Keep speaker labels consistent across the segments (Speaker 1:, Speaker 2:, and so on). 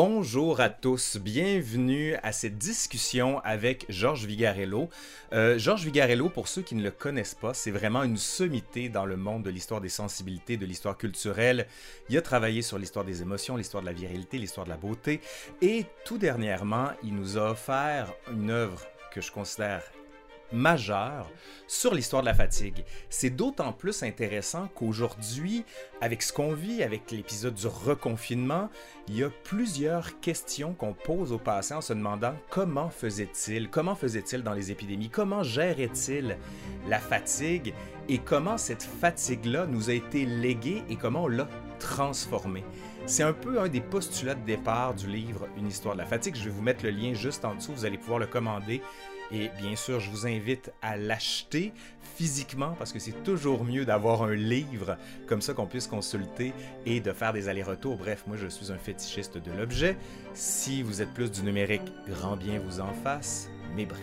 Speaker 1: bonjour à tous. Bienvenue à cette discussion avec Georges Vigarello. Euh, Georges Vigarello, pour ceux qui ne le connaissent pas, c'est vraiment une sommité dans le monde de l'histoire des sensibilités, de l'histoire culturelle. Il a travaillé sur l'histoire des émotions, l'histoire de la virilité, l'histoire de la beauté. Et tout dernièrement, il nous a offert une œuvre que je considère majeur sur l'histoire de la fatigue. C'est d'autant plus intéressant qu'aujourd'hui, avec ce qu'on vit, avec l'épisode du reconfinement, il y a plusieurs questions qu'on pose aux patients en se demandant comment faisait-il, comment faisait-il dans les épidémies, comment gérait-il la fatigue et comment cette fatigue-là nous a été léguée et comment on l'a transformée. C'est un peu un des postulats de départ du livre Une histoire de la fatigue. Je vais vous mettre le lien juste en dessous, vous allez pouvoir le commander et bien sûr, je vous invite à l'acheter physiquement parce que c'est toujours mieux d'avoir un livre comme ça qu'on puisse consulter et de faire des allers-retours. Bref, moi je suis un fétichiste de l'objet. Si vous êtes plus du numérique, grand bien vous en fasse. Mais bref.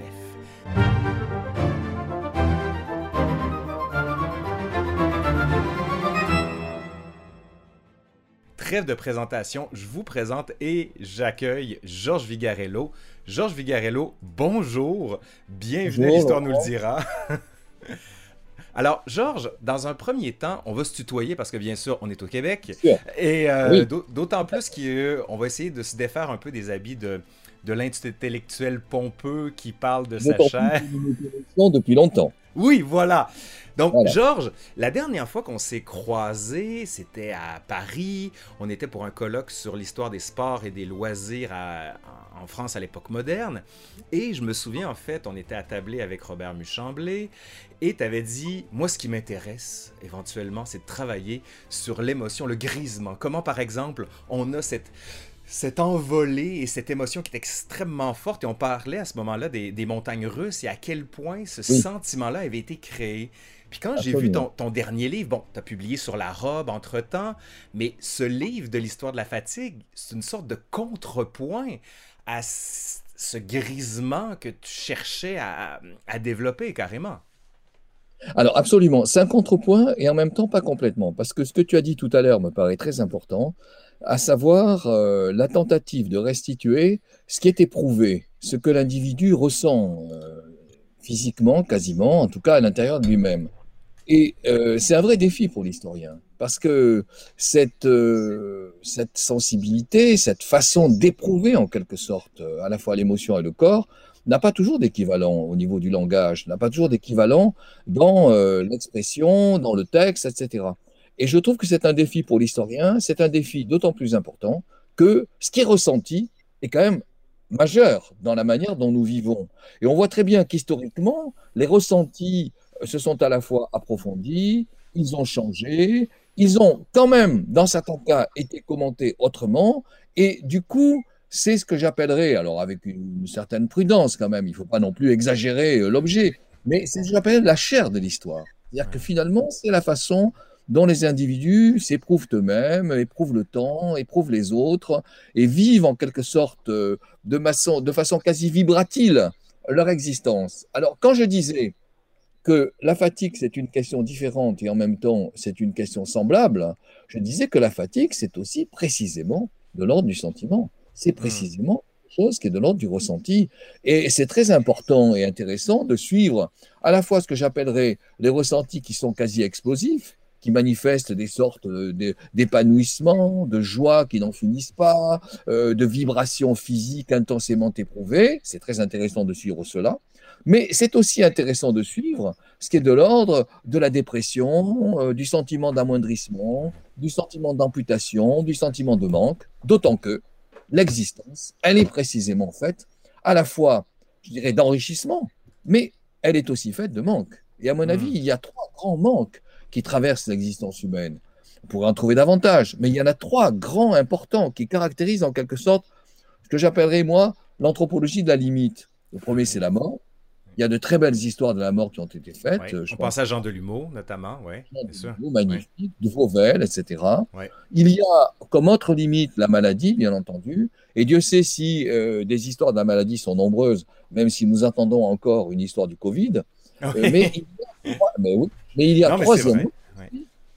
Speaker 1: Trêve de présentation, je vous présente et j'accueille Georges Vigarello. Georges Vigarello, bonjour. Bienvenue à l'Histoire nous le dira. Alors, Georges, dans un premier temps, on va se tutoyer parce que bien sûr, on est au Québec. Et euh, d'autant plus qu'on va essayer de se défaire un peu des habits de, de l'intellectuel pompeux qui parle de sa chair.
Speaker 2: Depuis longtemps.
Speaker 1: Oui, voilà. Donc, Georges, la dernière fois qu'on s'est croisés, c'était à Paris. On était pour un colloque sur l'histoire des sports et des loisirs en France à l'époque moderne. Et je me souviens, en fait, on était attablé avec Robert Muchamblé. Et tu avais dit, moi, ce qui m'intéresse éventuellement, c'est de travailler sur l'émotion, le grisement. Comment, par exemple, on a cette cette envolée et cette émotion qui est extrêmement forte. Et on parlait à ce moment-là des, montagnes russes et à quel point ce sentiment-là avait été créé. Puis quand j'ai vu ton, dernier livre, bon, tu as publié sur la robe entre-temps, mais ce livre de l'histoire de la fatigue, c'est une sorte de contrepoint à ce grisement que tu cherchais à, développer carrément.
Speaker 2: Alors absolument, c'est un contrepoint et en même temps pas complètement, parce que ce que tu as dit tout à l'heure me paraît très important à savoir euh, la tentative de restituer ce qui est éprouvé, ce que l'individu ressent euh, physiquement, quasiment, en tout cas à l'intérieur de lui-même. Et euh, c'est un vrai défi pour l'historien, parce que cette, cette sensibilité, cette façon d'éprouver en quelque sorte à la fois l'émotion et le corps, n'a pas toujours d'équivalent au niveau du langage, n'a pas toujours d'équivalent dans l'expression, dans le texte, etc. Et je trouve que c'est un défi pour l'historien, c'est un défi d'autant plus important que ce qui est ressenti est quand même majeur dans la manière dont nous vivons. Et on voit très bien qu'historiquement, les ressentis euh, se sont à la fois approfondis, ils ont changé, ils ont quand même, dans certains cas, été commentés autrement, et du coup, c'est ce que j'appellerais, alors avec une certaine prudence quand même, il ne faut pas non plus exagérer euh, l'objet, mais c'est ce que j'appelle la chair de l'histoire. C'est-à-dire que finalement, c'est la façon dont les individus s'éprouvent eux-mêmes, éprouvent le temps, éprouvent les autres, et vivent en quelque sorte euh, de, de façon quasi vibratile leur existence. Alors, quand je disais que la fatigue, c'est une question différente et en même temps, c'est une question semblable, je disais que la fatigue, c'est aussi précisément de l'ordre du sentiment. C'est hmm. précisément quelque chose qui est de l'ordre du ressenti. Et c'est très important et intéressant de suivre à la fois ce que j'appellerais les ressentis qui sont quasi explosifs, qui manifestent des sortes d'épanouissement, de joie qui n'en finissent pas, euh, de vibrations physiques intensément éprouvées. C'est très intéressant de suivre cela. Mais c'est aussi intéressant de suivre ce qui est de l'ordre de la dépression, euh, du sentiment d'amoindrissement, du sentiment d'amputation, du sentiment de manque, d'autant que l'existence, elle est précisément faite à la fois, je dirais, d'enrichissement, mais elle est aussi faite de manque. Et à mon avis, mmh. il y a trois grands manques qui traversent l'existence humaine. On pourrait en trouver davantage, mais il y en a trois grands importants qui caractérisent en quelque sorte ce que j'appellerais, moi, l'anthropologie de la limite. Le premier, c'est la mort. Il y a de très belles histoires de la mort qui ont été faites.
Speaker 1: on pense à Jean Delumeau, notamment. Ouais,
Speaker 2: Delumeau, magnifique, de Vauvel, etc. Il y a comme autre limite la maladie, bien entendu. Et Dieu sait si euh, des histoires de la maladie sont nombreuses, même si nous attendons encore une histoire du Covid. Euh, mais, il y a, mais, oui, il y a troisième.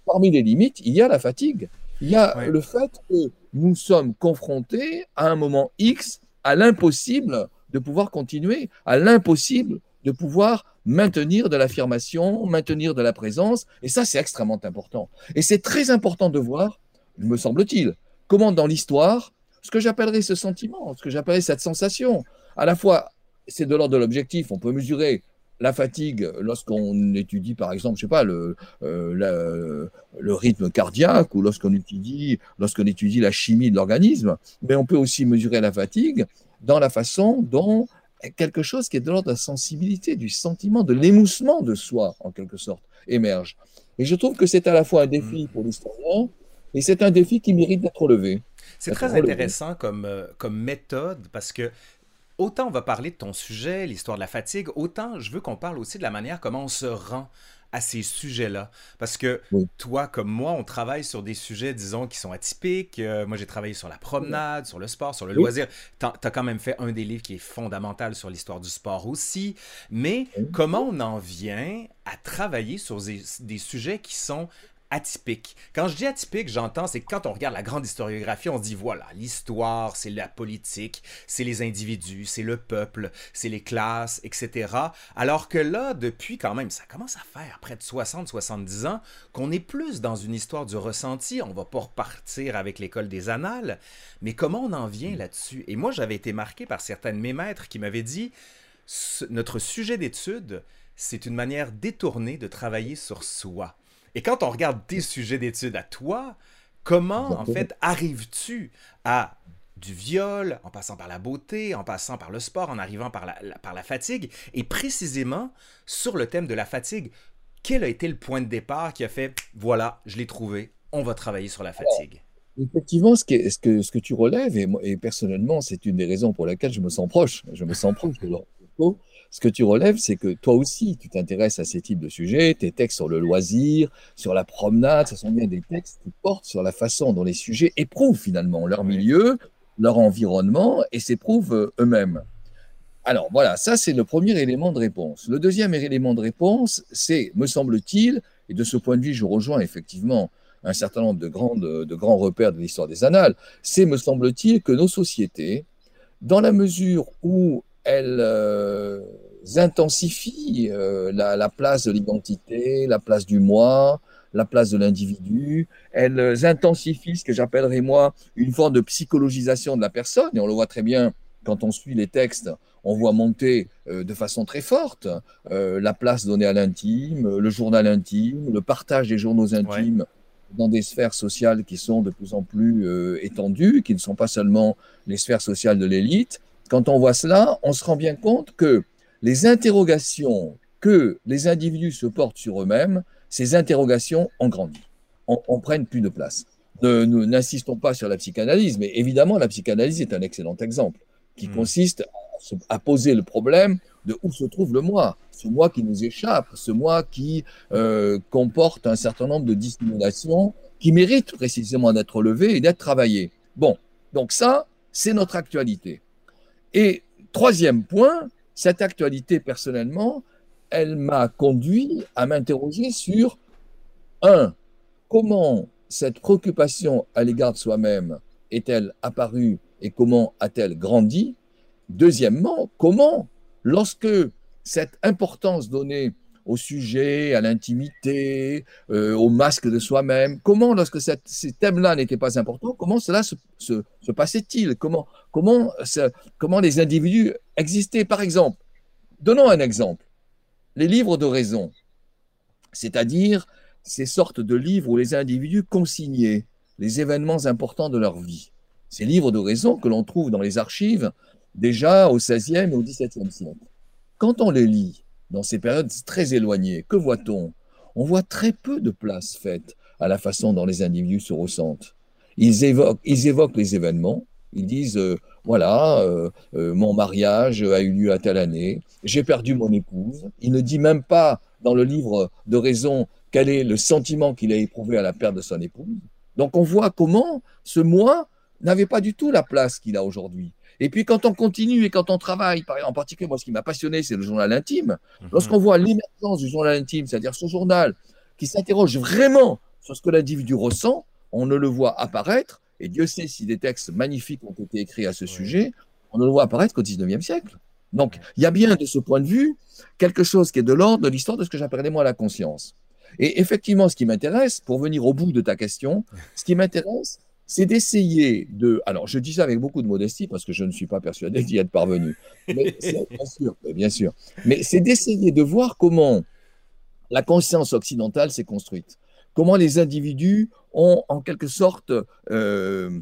Speaker 2: Parmi les limites, il y a la fatigue. Il y a le fait que nous sommes confrontés à un moment X à l'impossible de pouvoir continuer, à l'impossible de pouvoir maintenir de l'affirmation, maintenir de la présence. Et ça, c'est extrêmement important. Et c'est très important de voir, me semble-t-il, comment dans l'histoire, ce que j'appellerais ce sentiment, ce que j'appellerais cette sensation, à la fois, c'est de l'ordre de l'objectif, on peut mesurer la fatigue lorsqu'on étudie, par exemple, je sais pas, le, euh, le rythme cardiaque ou lorsqu'on étudie, lorsqu'on étudie la chimie de l'organisme, mais on peut aussi mesurer la fatigue dans la façon dont quelque chose qui est de l'ordre de la sensibilité, du sentiment, de l'émoussement de soi, en quelque sorte, émerge. Et je trouve que c'est à la fois un défi mm. pour l'historien et c'est un défi qui mérite d'être relevé.
Speaker 1: C'est très intéressant comme, euh, comme méthode parce que autant on va parler de ton sujet, l'histoire de la fatigue, autant je veux qu'on parle aussi de la manière comment on se rend à ces sujets-là. Parce que toi, comme moi, on travaille sur des sujets, disons, qui sont atypiques. Euh, moi, j'ai travaillé sur la promenade, sur le sport, sur le loisir. Tu as, quand même fait un des livres qui est fondamental sur l'histoire du sport aussi. Mais comment on en vient à travailler sur des sujets qui sont atypique. Quand je dis atypique, j'entends, c'est quand on regarde la grande historiographie, on se dit voilà, l'histoire, c'est la politique, c'est les individus, c'est le peuple, c'est les classes, etc. Alors que là, depuis quand même, ça commence à faire près de 60-70 ans qu'on est plus dans une histoire du ressenti. On va pas repartir avec l'école des annales, mais comment on en vient là-dessus? Et moi, j'avais été marqué par certains de mes maîtres qui m'avaient dit notre sujet d'étude, c'est une manière détournée de travailler sur soi. Et quand on regarde tes sujets d'études à toi, comment en fait arrives-tu à du viol, en passant par la beauté, en passant par le sport, en arrivant par la, par la fatigue, et précisément sur le thème de la fatigue, quel a été le point de départ qui a fait, voilà, je l'ai trouvé, on va travailler sur la fatigue?
Speaker 2: Effectivement, ce, ce, que, ce que tu relèves, et, et personnellement, c'est une des raisons pour lesquelles je me sens proche, je me sens proche de l'ortho, ce que tu relèves, c'est que toi aussi, tu t'intéresses à ces types de sujets, tes textes sur le loisir, sur la promenade, ce sont bien des textes qui portent sur la façon dont les sujets éprouvent finalement leur milieu, leur environnement et s'éprouvent euh, eux-mêmes. Alors voilà, ça c'est le premier élément de réponse. Le deuxième élément de réponse, c'est, me semble-t-il, et de ce point de vue, je rejoins effectivement un certain nombre de, grandes, de grands repères de l'histoire des annales, c'est, me semble-t-il, que nos sociétés, dans la mesure où elles euh, intensifient euh, la, place de l'identité, la place du moi, la place de l'individu. Elles intensifient ce que j'appellerais moi une forme de psychologisation de la personne, et on le voit très bien quand on suit les textes, on voit monter euh, de façon très forte la place donnée à l'intime, le journal intime, le partage des journaux intimes dans des sphères sociales qui sont de plus en plus étendues, qui ne sont pas seulement les sphères sociales de l'élite, quand on voit cela, on se rend bien compte que les interrogations que les individus se portent sur eux-mêmes, ces interrogations ont grandi, on, prenne plus de place. Ne, n'insistons pas sur la psychanalyse, mais évidemment, la psychanalyse est un excellent exemple qui hmm. consiste à, poser le problème de où se trouve le moi, ce moi qui nous échappe, ce moi qui euh, comporte un certain nombre de dissimulations qui méritent précisément d'être levées et d'être travaillées. Bon, donc ça, c'est notre actualité. Et troisième point, cette actualité personnellement, elle m'a conduit à m'interroger sur, un, comment cette préoccupation à l'égard de soi-même est-elle apparue et comment a-t-elle grandi? Deuxièmement, comment, lorsque cette importance donnée au sujet, à l'intimité, euh, au masque de soi-même. Comment, lorsque ces thèmes-là n'étaient pas importants, comment cela se, passait-il? Comment, comment, comment les individus existaient? Par exemple, donnons un exemple. Les livres de raison, c'est-à-dire ces sortes de livres où les individus consignaient les événements importants de leur vie. Ces livres de raison que l'on trouve dans les archives déjà au XVIe et au XVIIe siècle. Quand on les lit, dans ces périodes très éloignées, que voit-on? On voit très peu de place faite à la façon dont les individus se ressentent. Ils évoquent, les événements, ils disent, euh, voilà, euh, euh, mon mariage a eu lieu à telle année, j'ai perdu mon épouse. Il ne dit même pas dans le livre de raison quel est le sentiment qu'il a éprouvé à la perte de son épouse. Donc on voit comment ce moi n'avait pas du tout la place qu'il a aujourd'hui. Et puis quand on continue et quand on travaille, en particulier, moi ce qui m'a passionné, c'est le journal intime. Mhm. Lorsqu'on voit l'émergence du journal intime, c'est-à-dire ce journal qui s'interroge vraiment sur ce que l'individu ressent, on ne le voit apparaître et Dieu sait si des textes magnifiques ont été écrits à ce sujet, on ne le voit apparaître qu'au XIXe siècle. Donc, il y a bien de ce point de vue quelque chose qui est de l'ordre de l'histoire de ce que j'appellerais moi la conscience. Et effectivement, ce qui m'intéresse, pour venir au bout de ta question, ce qui m'intéresse, c'est d'essayer de. Alors, je dis ça avec beaucoup de modestie parce que je ne suis pas persuadé d'y être parvenu. Mais bien sûr, bien sûr. Mais c'est d'essayer de voir comment la conscience occidentale s'est construite, comment les individus ont en quelque sorte euh,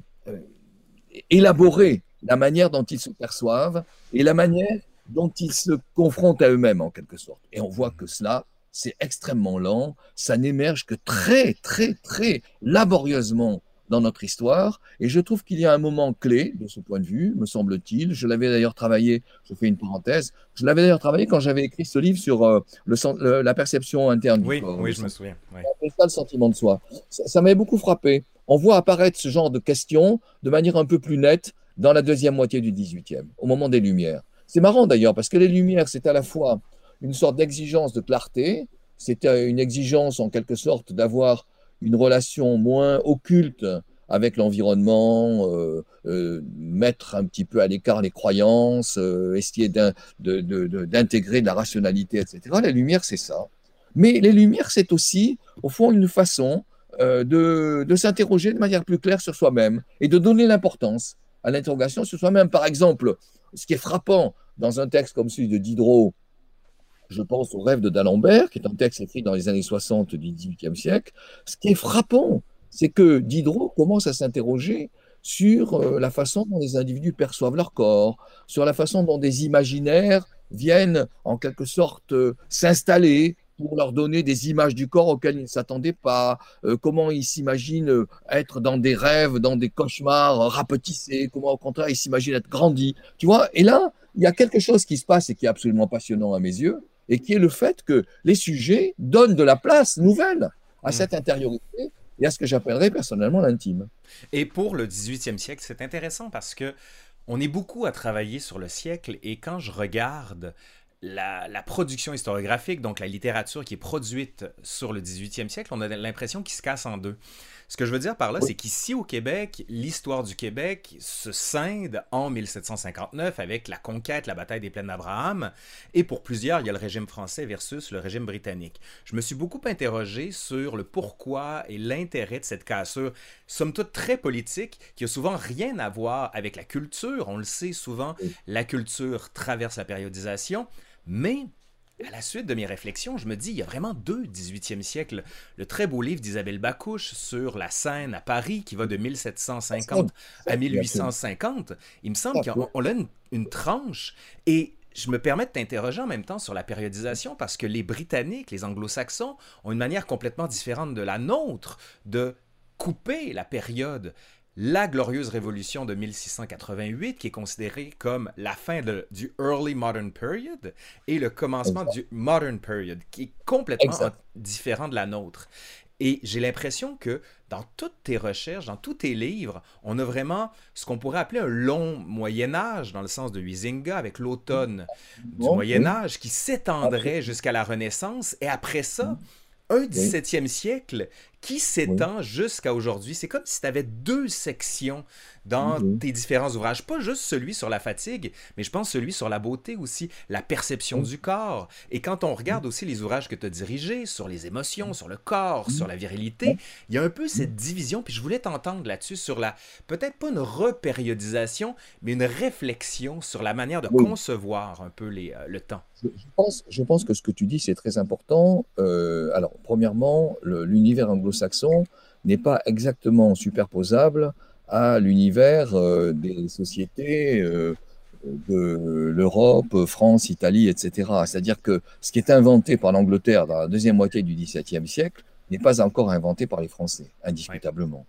Speaker 2: élaboré la manière dont ils se perçoivent et la manière dont ils se confrontent à eux-mêmes en quelque sorte. Et on voit que cela, c'est extrêmement lent, ça n'émerge que très, très, très laborieusement dans notre histoire. Et je trouve qu'il y a un moment clé de ce point de vue, me semble-t-il. Je l'avais d'ailleurs travaillé, je fais une parenthèse, je l'avais d'ailleurs travaillé quand j'avais écrit ce livre sur euh, le, la perception interne
Speaker 1: oui,
Speaker 2: du corps.
Speaker 1: Oui, je me souviens.
Speaker 2: Oui. ça le sentiment de soi. Ça, m'avait beaucoup frappé. On voit apparaître ce genre de questions de manière un peu plus nette dans la deuxième moitié du 18e, au moment des Lumières. C'est marrant d'ailleurs, parce que les Lumières, c'est à la fois une sorte d'exigence de clarté, c'était une exigence en quelque sorte d'avoir une relation moins occulte avec l'environnement, euh, euh, mettre un petit peu à l'écart les croyances, euh, essayer d'intégrer de, de, la rationalité, etc. La lumière, c'est ça. Mais les lumières, c'est aussi, au fond, une façon de, de s'interroger de manière plus claire sur soi-même et de donner l'importance à l'interrogation sur soi-même. Par exemple, ce qui est frappant dans un texte comme celui de Diderot, je pense au rêve de d'Alembert, qui est un texte écrit dans les années 60 du XVIIIe siècle. Ce qui est frappant, c'est que Diderot commence à s'interroger sur euh, la façon dont les individus perçoivent leur corps, sur la façon dont des imaginaires viennent en quelque sorte euh, s'installer pour leur donner des images du corps auxquelles ils ne s'attendaient pas, euh, comment ils s'imaginent être dans des rêves, dans des cauchemars rapetissés, comment au contraire ils s'imaginent être grandis. Tu vois, et là, il y a quelque chose qui se passe et qui est absolument passionnant à mes yeux, et qui est le fait que les sujets donnent de la place nouvelle à mm. cette intériorité et à ce que j'appellerais personnellement l'intime.
Speaker 1: Et pour le 18e siècle, c'est intéressant parce que on est beaucoup à travailler sur le siècle et quand je regarde la, la, production historiographique, donc la littérature qui est produite sur le 18e siècle, on a l'impression qu'il se casse en deux. Ce que je veux dire par là, c'est qu'ici au Québec, l'histoire du Québec se scinde en 1759 avec la conquête, la bataille des plaines d'Abraham, et pour plusieurs, il y a le régime français versus le régime britannique. Je me suis beaucoup interrogé sur le pourquoi et l'intérêt de cette cassure, somme toute très politique, qui a souvent rien à voir avec la culture. On le sait souvent, la culture traverse la périodisation, mais à la suite de mes réflexions, je me dis, il y a vraiment deux 18e siècle. Le très beau livre d'Isabelle Bacouche sur la Seine à Paris, qui va de 1750 à 1850. Il me semble qu'on a une, tranche. Et je me permets de t'interroger en même temps sur la périodisation parce que les Britanniques, les Anglo-Saxons, ont une manière complètement différente de la nôtre de couper la période la glorieuse révolution de 1688, qui est considérée comme la fin de, du Early Modern Period, et le commencement du Modern Period, qui est complètement différent de la nôtre. Et j'ai l'impression que dans toutes tes recherches, dans tous tes livres, on a vraiment ce qu'on pourrait appeler un long Moyen Âge, dans le sens de Huizinga, avec l'automne du Moyen Âge, qui s'étendrait jusqu'à la Renaissance, et après ça, un 17e siècle qui s'étend jusqu'à aujourd'hui. C'est comme si tu avais deux sections dans mhm. tes différents ouvrages. Pas juste celui sur la fatigue, mais je pense celui sur la beauté aussi, la perception du corps. Et quand on regarde aussi les ouvrages que tu as dirigés sur les émotions, sur le corps, sur la virilité, il y a un peu cette division. Puis je voulais t'entendre là-dessus sur la, peut-être pas une repériodisation, mais une réflexion sur la manière de concevoir un peu les, euh, le temps.
Speaker 2: Je pense, je pense que ce que tu dis, c'est très important. Euh, alors, premièrement, l'univers anglo saxon n'est pas exactement superposable à l'univers euh, des sociétés euh, de l'Europe, France, Italie, etc. C'est-à-dire que ce qui est inventé par l'Angleterre dans la deuxième moitié du XVIIe siècle n'est pas encore inventé par les Français, indiscutablement.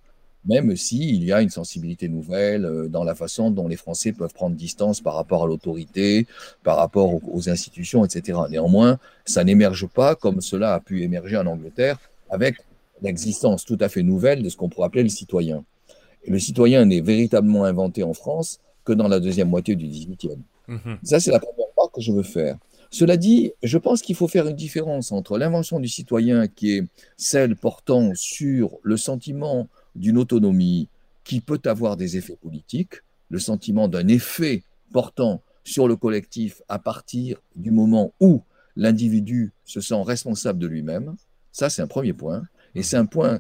Speaker 2: Même s'il y a une sensibilité nouvelle euh, dans la façon dont les Français peuvent prendre distance par rapport à l'autorité, par rapport aux, aux institutions, etc. Néanmoins, ça n'émerge pas comme cela a pu émerger en Angleterre avec l'existence tout à fait nouvelle de ce qu'on pourrait appeler le citoyen. Et le citoyen n'est véritablement inventé en France que dans la deuxième moitié du XVIIIe. Mhm. Ça, c'est la première part que je veux faire. Cela dit, je pense qu'il faut faire une différence entre l'invention du citoyen qui est celle portant sur le sentiment d'une autonomie qui peut avoir des effets politiques, le sentiment d'un effet portant sur le collectif à partir du moment où l'individu se sent responsable de lui-même. Ça, c'est un premier point. Et c'est un point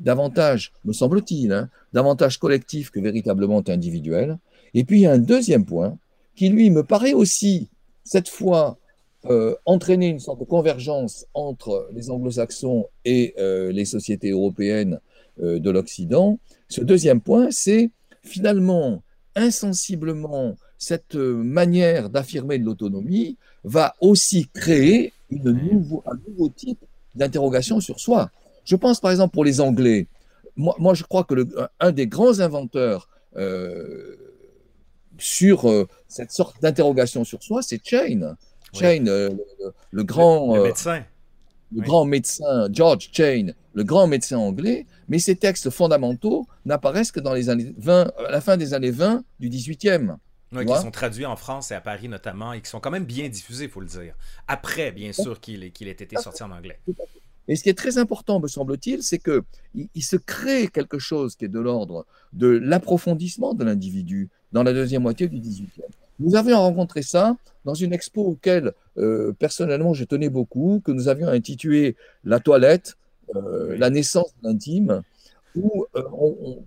Speaker 2: davantage, me semble-t-il, hein, davantage collectif que véritablement individuel. Et puis, il y a un deuxième point qui, lui, me paraît aussi, cette fois, euh, entraîner une sorte de convergence entre les anglo-saxons et euh, les sociétés européennes euh, de l'Occident. Ce deuxième point, c'est finalement, insensiblement, cette manière d'affirmer de l'autonomie va aussi créer un nouveau type d'interrogation sur soi. Je pense par exemple pour les Anglais. Moi, moi je crois que le, un des grands inventeurs euh, sur euh, cette sorte d'interrogation sur soi, c'est Chain. Chain, euh, le, grand
Speaker 1: médecin.
Speaker 2: Le grand médecin, George Chain, le grand médecin anglais, mais ces textes fondamentaux n'apparaissent que dans les années 20, à la fin des années 20 du 18e.
Speaker 1: Oui, qui sont traduits en France et à Paris notamment, et qui sont quand même bien diffusés, il faut le dire. Après, bien sûr, qu'il ait été sorti en anglais.
Speaker 2: Et ce qui est très important, me semble-t-il, c'est qu'il il se crée quelque chose qui est de l'ordre de l'approfondissement de l'individu dans la deuxième moitié du XVIIIe. Nous avions rencontré ça dans une expo auquel, euh, personnellement, je tenais beaucoup, que nous avions intitulé La toilette, euh, la naissance de l'intime, où euh,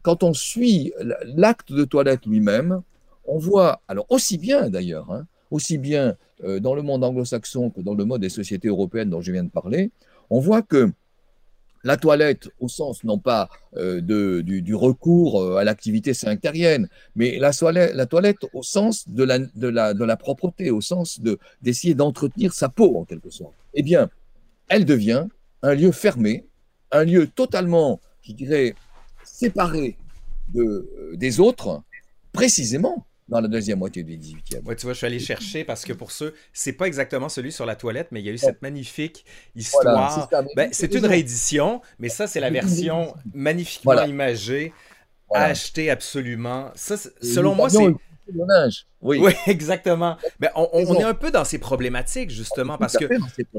Speaker 2: quand on suit l'acte de toilette lui-même, on voit, alors aussi bien d'ailleurs, hein, aussi bien dans le monde anglo-saxon que dans le mode des sociétés européennes dont je viens de parler, on voit que la toilette, au sens non pas euh, du, recours euh, à l'activité synctérienne, mais la, toilette au sens de la, propreté, au sens d'essayer d'entretenir sa peau en quelque sorte, eh bien, elle devient un lieu fermé, un lieu totalement, je dirais, séparé euh, des autres, précisément dans la deuxième moitié du 18e.
Speaker 1: Oui, tu vois, je suis allé chercher parce que pour ceux, c'est pas exactement celui sur la toilette, mais il y a eu cette magnifique histoire. Ben, c'est une réédition, mais ça, c'est la version magnifiquement imagée, achetée absolument. Ça, selon moi, c'est. Oui. oui. exactement. Mais on, est un peu dans ces problématiques, justement, parce que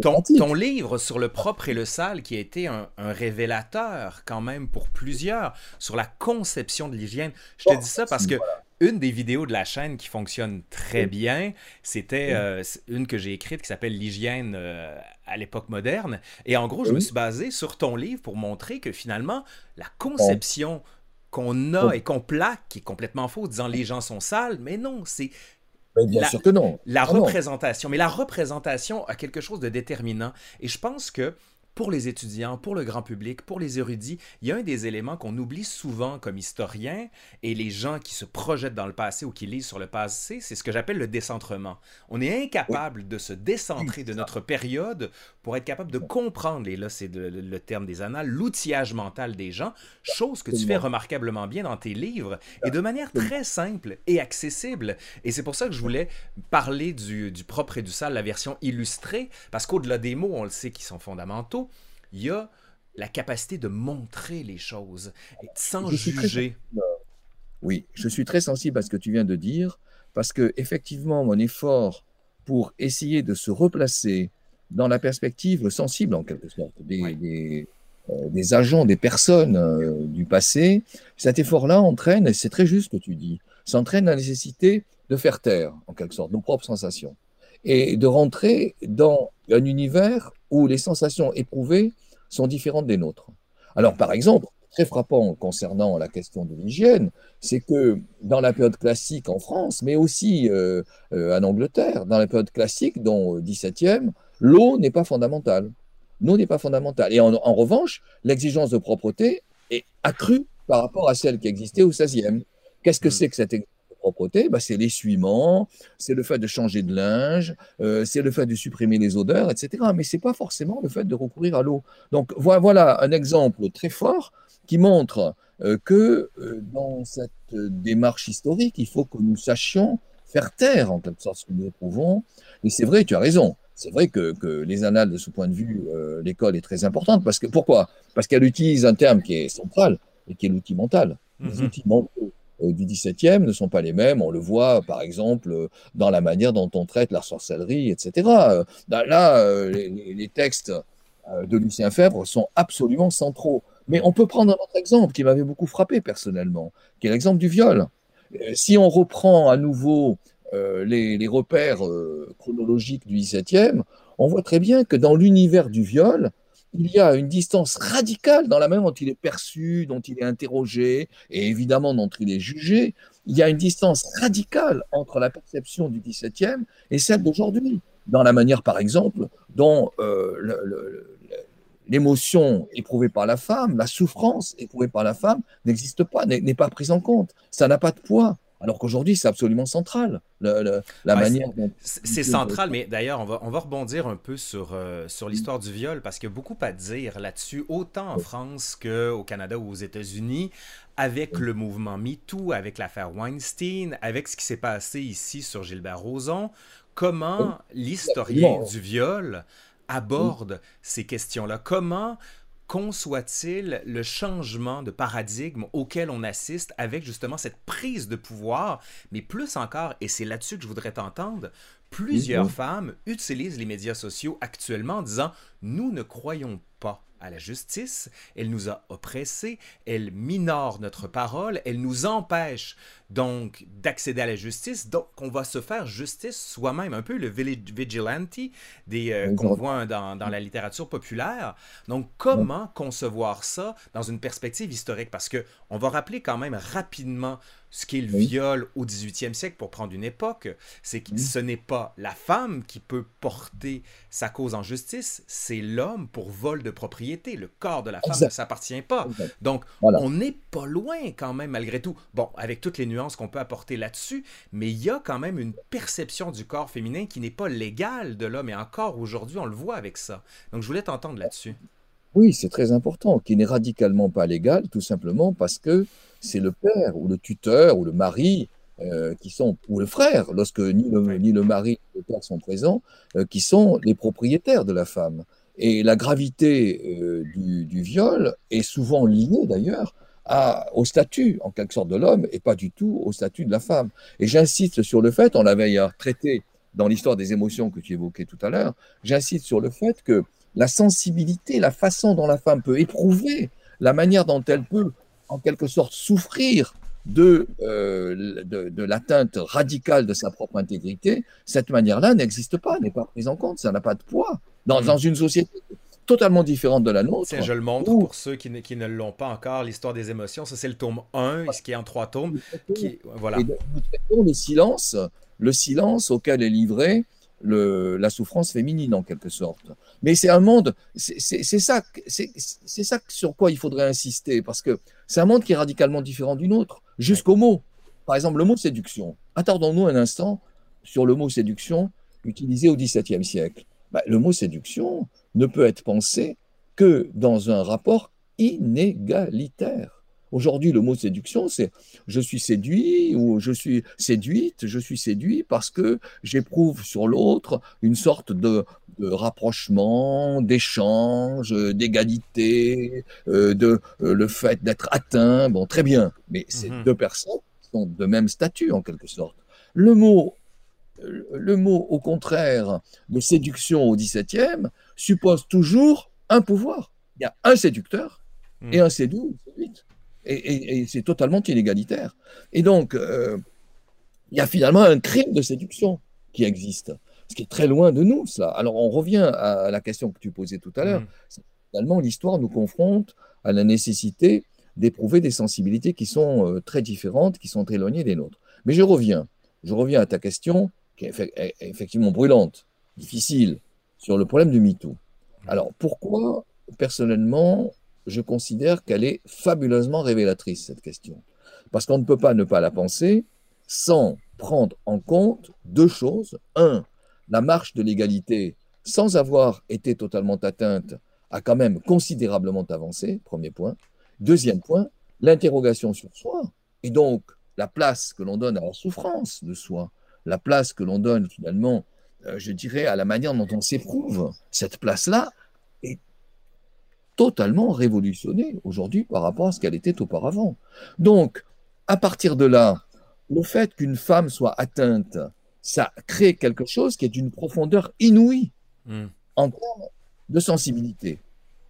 Speaker 1: ton, ton, livre sur le propre et le sale, qui a été un, révélateur quand même pour plusieurs sur la conception de l'hygiène, je te dis ça parce que une des vidéos de la chaîne qui fonctionne très bien, c'était euh, une que j'ai écrite qui s'appelle L'hygiène euh, à l'époque moderne. Et en gros, je me suis basé sur ton livre pour montrer que finalement, la conception qu'on a et qu'on plaque, qui est complètement faux, disant les gens sont sales, mais non, c'est
Speaker 2: bien sûr que non.
Speaker 1: La représentation. Mais la représentation a quelque chose de déterminant. Et je pense que pour les étudiants, pour le grand public, pour les érudits, il y a un des éléments qu'on oublie souvent comme historien et les gens qui se projettent dans le passé ou qui lisent sur le passé, c'est ce que j'appelle le décentrement. On est incapable de se décentrer de notre période pour être capable de comprendre, et là c'est le terme des annales, l'outillage mental des gens, chose que tu fais remarquablement bien dans tes livres et de manière très simple et accessible. Et c'est pour ça que je voulais parler du, du propre et du sale, la version illustrée, parce qu'au-delà des mots, on le sait, qui sont fondamentaux, il y a la capacité de montrer les choses et sans juger.
Speaker 2: Oui, je suis très sensible à ce que tu viens de dire, parce que effectivement, mon effort pour essayer de se replacer dans la perspective sensible, en quelque sorte, des, euh, agents, des personnes euh, du passé, cet effort-là entraîne, et c'est très juste ce que tu dis, ça entraîne la nécessité de faire taire, en quelque sorte, nos propres sensations, et de rentrer dans un univers où les sensations éprouvées sont différentes des nôtres. Alors, par exemple, très frappant concernant la question de l'hygiène, c'est que dans la période classique en France, mais aussi euh, euh, en Angleterre, dans la période classique, dont le 17e, l'eau n'est pas fondamentale. L'eau n'est pas fondamentale. Et en, en revanche, l'exigence de propreté est accrue par rapport à celle qui existait au 16e. Qu'est-ce que mmh. c'est que cette propreté, bah, c'est l'essuiement, c'est le fait de changer de linge, euh, c'est le fait de supprimer les odeurs, etc. Mais ce n'est pas forcément le fait de recourir à l'eau. Donc voilà un exemple très fort qui montre euh, que euh, dans cette démarche historique, il faut que nous sachions faire taire en quelque sorte ce que nous éprouvons. Et c'est vrai, tu as raison. C'est vrai que, les annales, de ce point de vue, l'école est très importante. Parce que, pourquoi? Parce qu'elle utilise un terme qui est central et qui est l'outil mental. Les mm-hmm. outils mentaux du XVIIe ne sont pas les mêmes. On le voit, par exemple, euh, dans la manière dont on traite la sorcellerie, etc. Euh, là, les, textes de Lucien Fèvre sont absolument centraux. Mais on peut prendre un autre exemple qui m'avait beaucoup frappé personnellement, qui est l'exemple du viol. Euh, si on reprend à nouveau euh, les, repères euh, chronologiques du XVIIe, on voit très bien que dans l'univers du viol, il y a une distance radicale dans la manière dont il est perçu, dont il est interrogé, et évidemment dont il est jugé. Il y a une distance radicale entre la perception du XVIIe et celle d'aujourd'hui, dans la manière, par exemple, dont l'émotion éprouvée par la femme, la souffrance éprouvée par la femme n'existe pas, n'est pas prise en compte. Ça n'a pas de poids. Alors qu'aujourd'hui, c'est absolument central, la manière
Speaker 1: C'est central, mais d'ailleurs, on va, on va rebondir un peu sur, euh, sur l'histoire du viol, parce qu'il y a beaucoup à dire là-dessus, autant en France qu'au Canada ou aux États-Unis, avec le mouvement MeToo, avec l'affaire Weinstein, avec ce qui s'est passé ici sur Gilbert Rozon, comment l'historien du viol aborde ces questions-là? Comment conçoit-il le changement de paradigme auquel on assiste avec justement cette prise de pouvoir, mais plus encore, et c'est là-dessus que je voudrais t'entendre, plusieurs femmes utilisent les médias sociaux actuellement en disant nous ne croyons pas à la justice, elle nous a oppressés, elle minore notre parole, elle nous empêche donc d'accéder à la justice, donc on va se faire justice soi-même, un peu le vigilante des euh, qu'on voit dans, dans, la littérature populaire. Donc comment concevoir ça dans une perspective historique? Parce que on va rappeler quand même rapidement ce qu'est le viol au 18e siècle, pour prendre une époque, c'est que ce n'est pas la femme qui peut porter sa cause en justice, c'est l'homme pour vol de propriété. Le corps de la femme ne s'appartient pas. Donc, on n'est pas loin quand même, malgré tout. Bon, avec toutes les nuances qu'on peut apporter là-dessus, mais il y a quand même une perception du corps féminin qui n'est pas légale de l'homme, et encore aujourd'hui, on le voit avec ça. Donc, je voulais t'entendre là-dessus.
Speaker 2: Oui, c'est très important, qui n'est radicalement pas légal, tout simplement parce que c'est le père ou le tuteur ou le mari euh, qui sont, ou le frère, lorsque ni le, ni le mari ni le père sont présents, euh, qui sont les propriétaires de la femme. Et la gravité euh, du, viol est souvent liée d'ailleurs au statut, en quelque sorte, de l'homme et pas du tout au statut de la femme. Et j'insiste sur le fait, on l'avait traité dans l'histoire des émotions que tu évoquais tout à l'heure, j'insiste sur le fait que la sensibilité, la façon dont la femme peut éprouver, la manière dont elle peut en quelque sorte souffrir de, euh, de, l'atteinte radicale de sa propre intégrité, cette manière-là n'existe pas, n'est pas prise en compte, ça n'a pas de poids. Dans, hmm. une société totalement différente de la nôtre.
Speaker 1: je le montre pour ceux qui ne, qui ne l'ont pas encore, l'histoire des émotions. Ça, c'est le tome 1, ce qui est en trois tomes. Qui, voilà.
Speaker 2: le silence, le silence auquel est livré la souffrance féminine en quelque sorte. Mais c'est un monde, c'est ça, c'est ça sur quoi il faudrait insister, parce que c'est un monde qui est radicalement différent du nôtre, jusqu'au mot. Par exemple, le mot séduction. Attardons-nous un instant sur le mot séduction utilisé au XVIIe siècle. Bah, le mot séduction ne peut être pensé que dans un rapport inégalitaire. Aujourd'hui, le mot séduction, c'est je suis séduit ou je suis séduite, je suis séduit parce que j'éprouve sur l'autre une sorte de, rapprochement, d'échange, d'égalité, euh, de euh, le fait d'être atteint. Bon, très bien, mais ces mhm. deux personnes sont de même statut en quelque sorte. Le mot, le mot au contraire de séduction au XVIIe suppose toujours un pouvoir. Il y a un séducteur et mhm. un séduit séduite et, c'est totalement inégalitaire. Et donc, euh, il y a finalement un crime de séduction qui existe, ce qui est très loin de nous, ça. Alors, on revient à la question que tu posais tout à l'heure. Mm. Finalement, l'histoire nous confronte à la nécessité d'éprouver des sensibilités qui sont euh, très différentes, qui sont éloignées des nôtres. Mais je reviens, je reviens à ta question, qui est effectivement brûlante, difficile, sur le problème du MeToo. Alors, pourquoi, personnellement, je considère qu'elle est fabuleusement révélatrice, cette question. Parce qu'on ne peut pas ne pas la penser sans prendre en compte deux choses. Un, la marche de l'égalité, sans avoir été totalement atteinte, a quand même considérablement avancé, premier point. Deuxième point, l'interrogation sur soi, et donc la place que l'on donne à la souffrance de soi, la place que l'on donne finalement, euh, je dirais, à la manière dont on s'éprouve. Cette place-là, totalement révolutionnée aujourd'hui par rapport à ce qu'elle était auparavant. Donc, à partir de là, le fait qu'une femme soit atteinte, ça crée quelque chose qui est d'une profondeur inouïe hmm. en termes de sensibilité.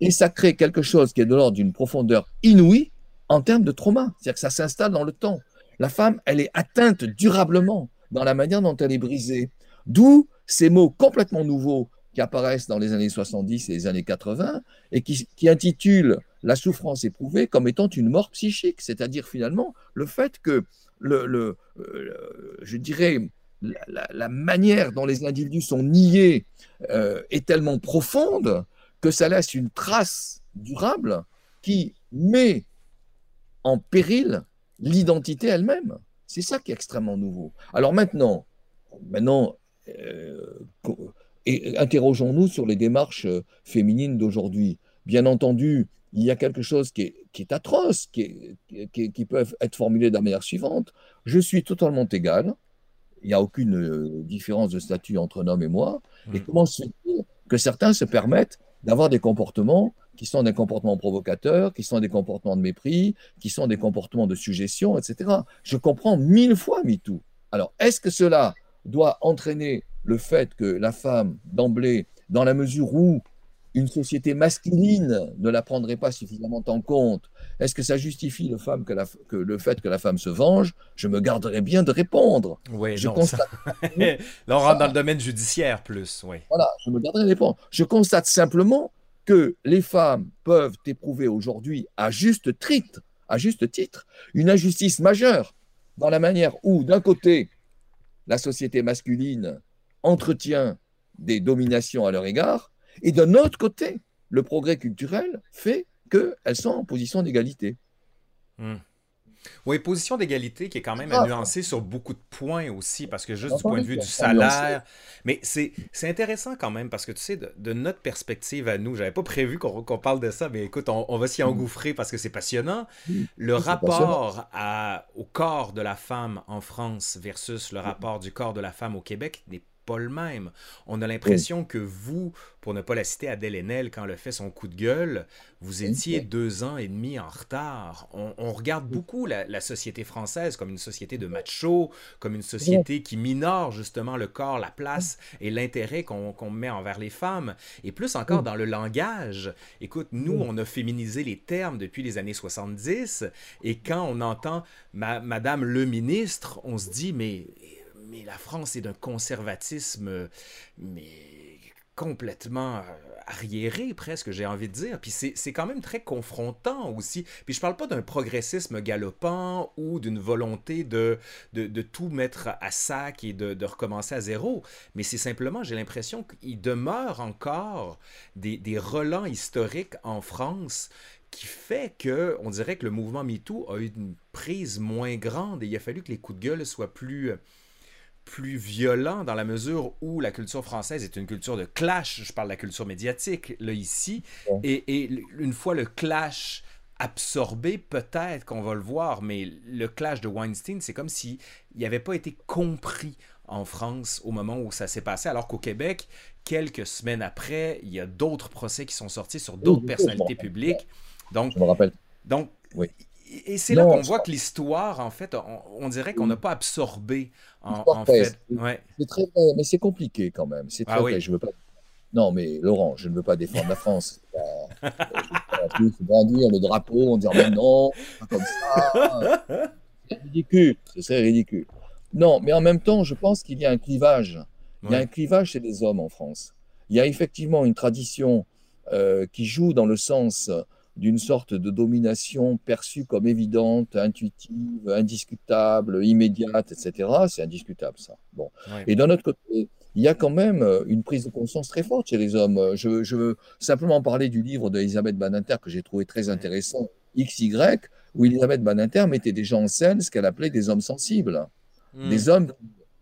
Speaker 2: Et ça crée quelque chose qui est de l'ordre d'une profondeur inouïe en termes de trauma. C'est-à-dire que ça s'installe dans le temps. La femme, elle est atteinte durablement dans la manière dont elle est brisée. D'où ces mots complètement nouveaux qui apparaissent dans les années 70 et les années 80 et qui, intitulent la souffrance éprouvée comme étant une mort psychique, c'est-à-dire finalement le fait que, le, euh, je dirais, la, manière dont les individus sont niés euh, est tellement profonde que ça laisse une trace durable qui met en péril l'identité elle-même. C'est ça qui est extrêmement nouveau. Alors maintenant, maintenant euh, interrogeons-nous sur les démarches euh, féminines d'aujourd'hui. Bien entendu, il y a quelque chose qui est, atroce, qui, qui, peut être formulé de la manière suivante. Je suis totalement égal. Il n'y a aucune euh, différence de statut entre un homme et moi. Et mmh. comment se fait-il que certains se permettent d'avoir des comportements qui sont des comportements provocateurs, qui sont des comportements de mépris, qui sont des comportements de suggestion, etc. Je comprends mille fois MeToo. Alors, est-ce que cela doit entraîner le fait que la femme, d'emblée, dans la mesure où une société masculine ne la prendrait pas suffisamment en compte, est-ce que ça justifie le, femme que, le fait que la femme se venge? Je me garderais bien de répondre.
Speaker 1: Oui, je constate. Là, on rentre dans le domaine judiciaire plus. Oui.
Speaker 2: Voilà, je me garderais de répondre. Je constate simplement que les femmes peuvent éprouver aujourd'hui à juste titre, à juste titre, une injustice majeure dans la manière où, d'un côté, la société masculine entretient des dominations à leur égard, et d'un autre côté, le progrès culturel fait qu'elles sont en position d'égalité.
Speaker 1: Hmm. Oui, position d'égalité qui est quand même à nuancer sur beaucoup de points aussi, parce que juste du point de vue du salaire. Mais c'est intéressant quand même, parce que tu sais, de, notre perspective à nous, j'avais pas prévu qu'on parle de ça, mais écoute, on, va s'y mm. engouffrer parce que c'est passionnant. Le rapport à, au corps de la femme en France versus le rapport du corps de la femme au Québec n'est pas le même. On a l'impression que vous, pour ne pas la citer, Adèle Haenel, quand elle a fait son coup de gueule, vous étiez deux ans et demi en retard. On, regarde beaucoup la, société française comme une société de macho, comme une société qui minore justement le corps, la place et l'intérêt qu'on met envers les femmes. Et plus encore dans le langage. Écoute, nous, on a féminisé les termes depuis les années 70 et quand on entend Madame le ministre, on se dit, mais mais la France est d'un conservatisme mais complètement euh, arriéré presque, j'ai envie de dire. Puis c'est quand même très confrontant aussi. Puis je parle pas d'un progressisme galopant ou d'une volonté de, tout mettre à sac et de, recommencer à zéro, mais c'est simplement, j'ai l'impression qu'il demeure encore des, relents historiques en France qui fait que on dirait que le mouvement MeToo a eu une prise moins grande et il a fallu que les coups de gueule soient plus plus violent dans la mesure où la culture française est une culture de clash. Je parle de la culture médiatique, là, ici. Et, une fois le clash absorbé, peut-être qu'on va le voir, mais le clash de Weinstein, c'est comme s'il n'avait pas été compris en France au moment où ça s'est passé, alors qu'au Québec, quelques semaines après, il y a d'autres procès qui sont sortis sur d'autres personnalités publiques. Donc,
Speaker 2: je me rappelle.
Speaker 1: Donc, oui et c'est là qu'on voit que l'histoire, en fait, on, dirait qu'on n'a pas absorbé, en, fait.
Speaker 2: C'est très mais c'est compliqué quand même. C'est ah très Je veux pas... Non, mais Laurent, je ne veux pas défendre la France. Je ne brandir le drapeau en disant mais non, pas comme ça. C'est ridicule, c'est ridicule. Non, mais en même temps, je pense qu'il y a un clivage. Il y a un clivage chez les hommes en France. Il y a effectivement une tradition euh, qui joue dans le sens d'une sorte de domination perçue comme évidente, intuitive, indiscutable, immédiate, etc. C'est indiscutable, ça. Bon. Et d'un autre côté, il y a quand même euh, une prise de conscience très forte chez les hommes. Je, veux simplement parler du livre d'Elisabeth Badinter que j'ai trouvé très intéressant, XY, où Elisabeth Badinter mettait déjà en scène ce qu'elle appelait des hommes sensibles. Hmm. Des hommes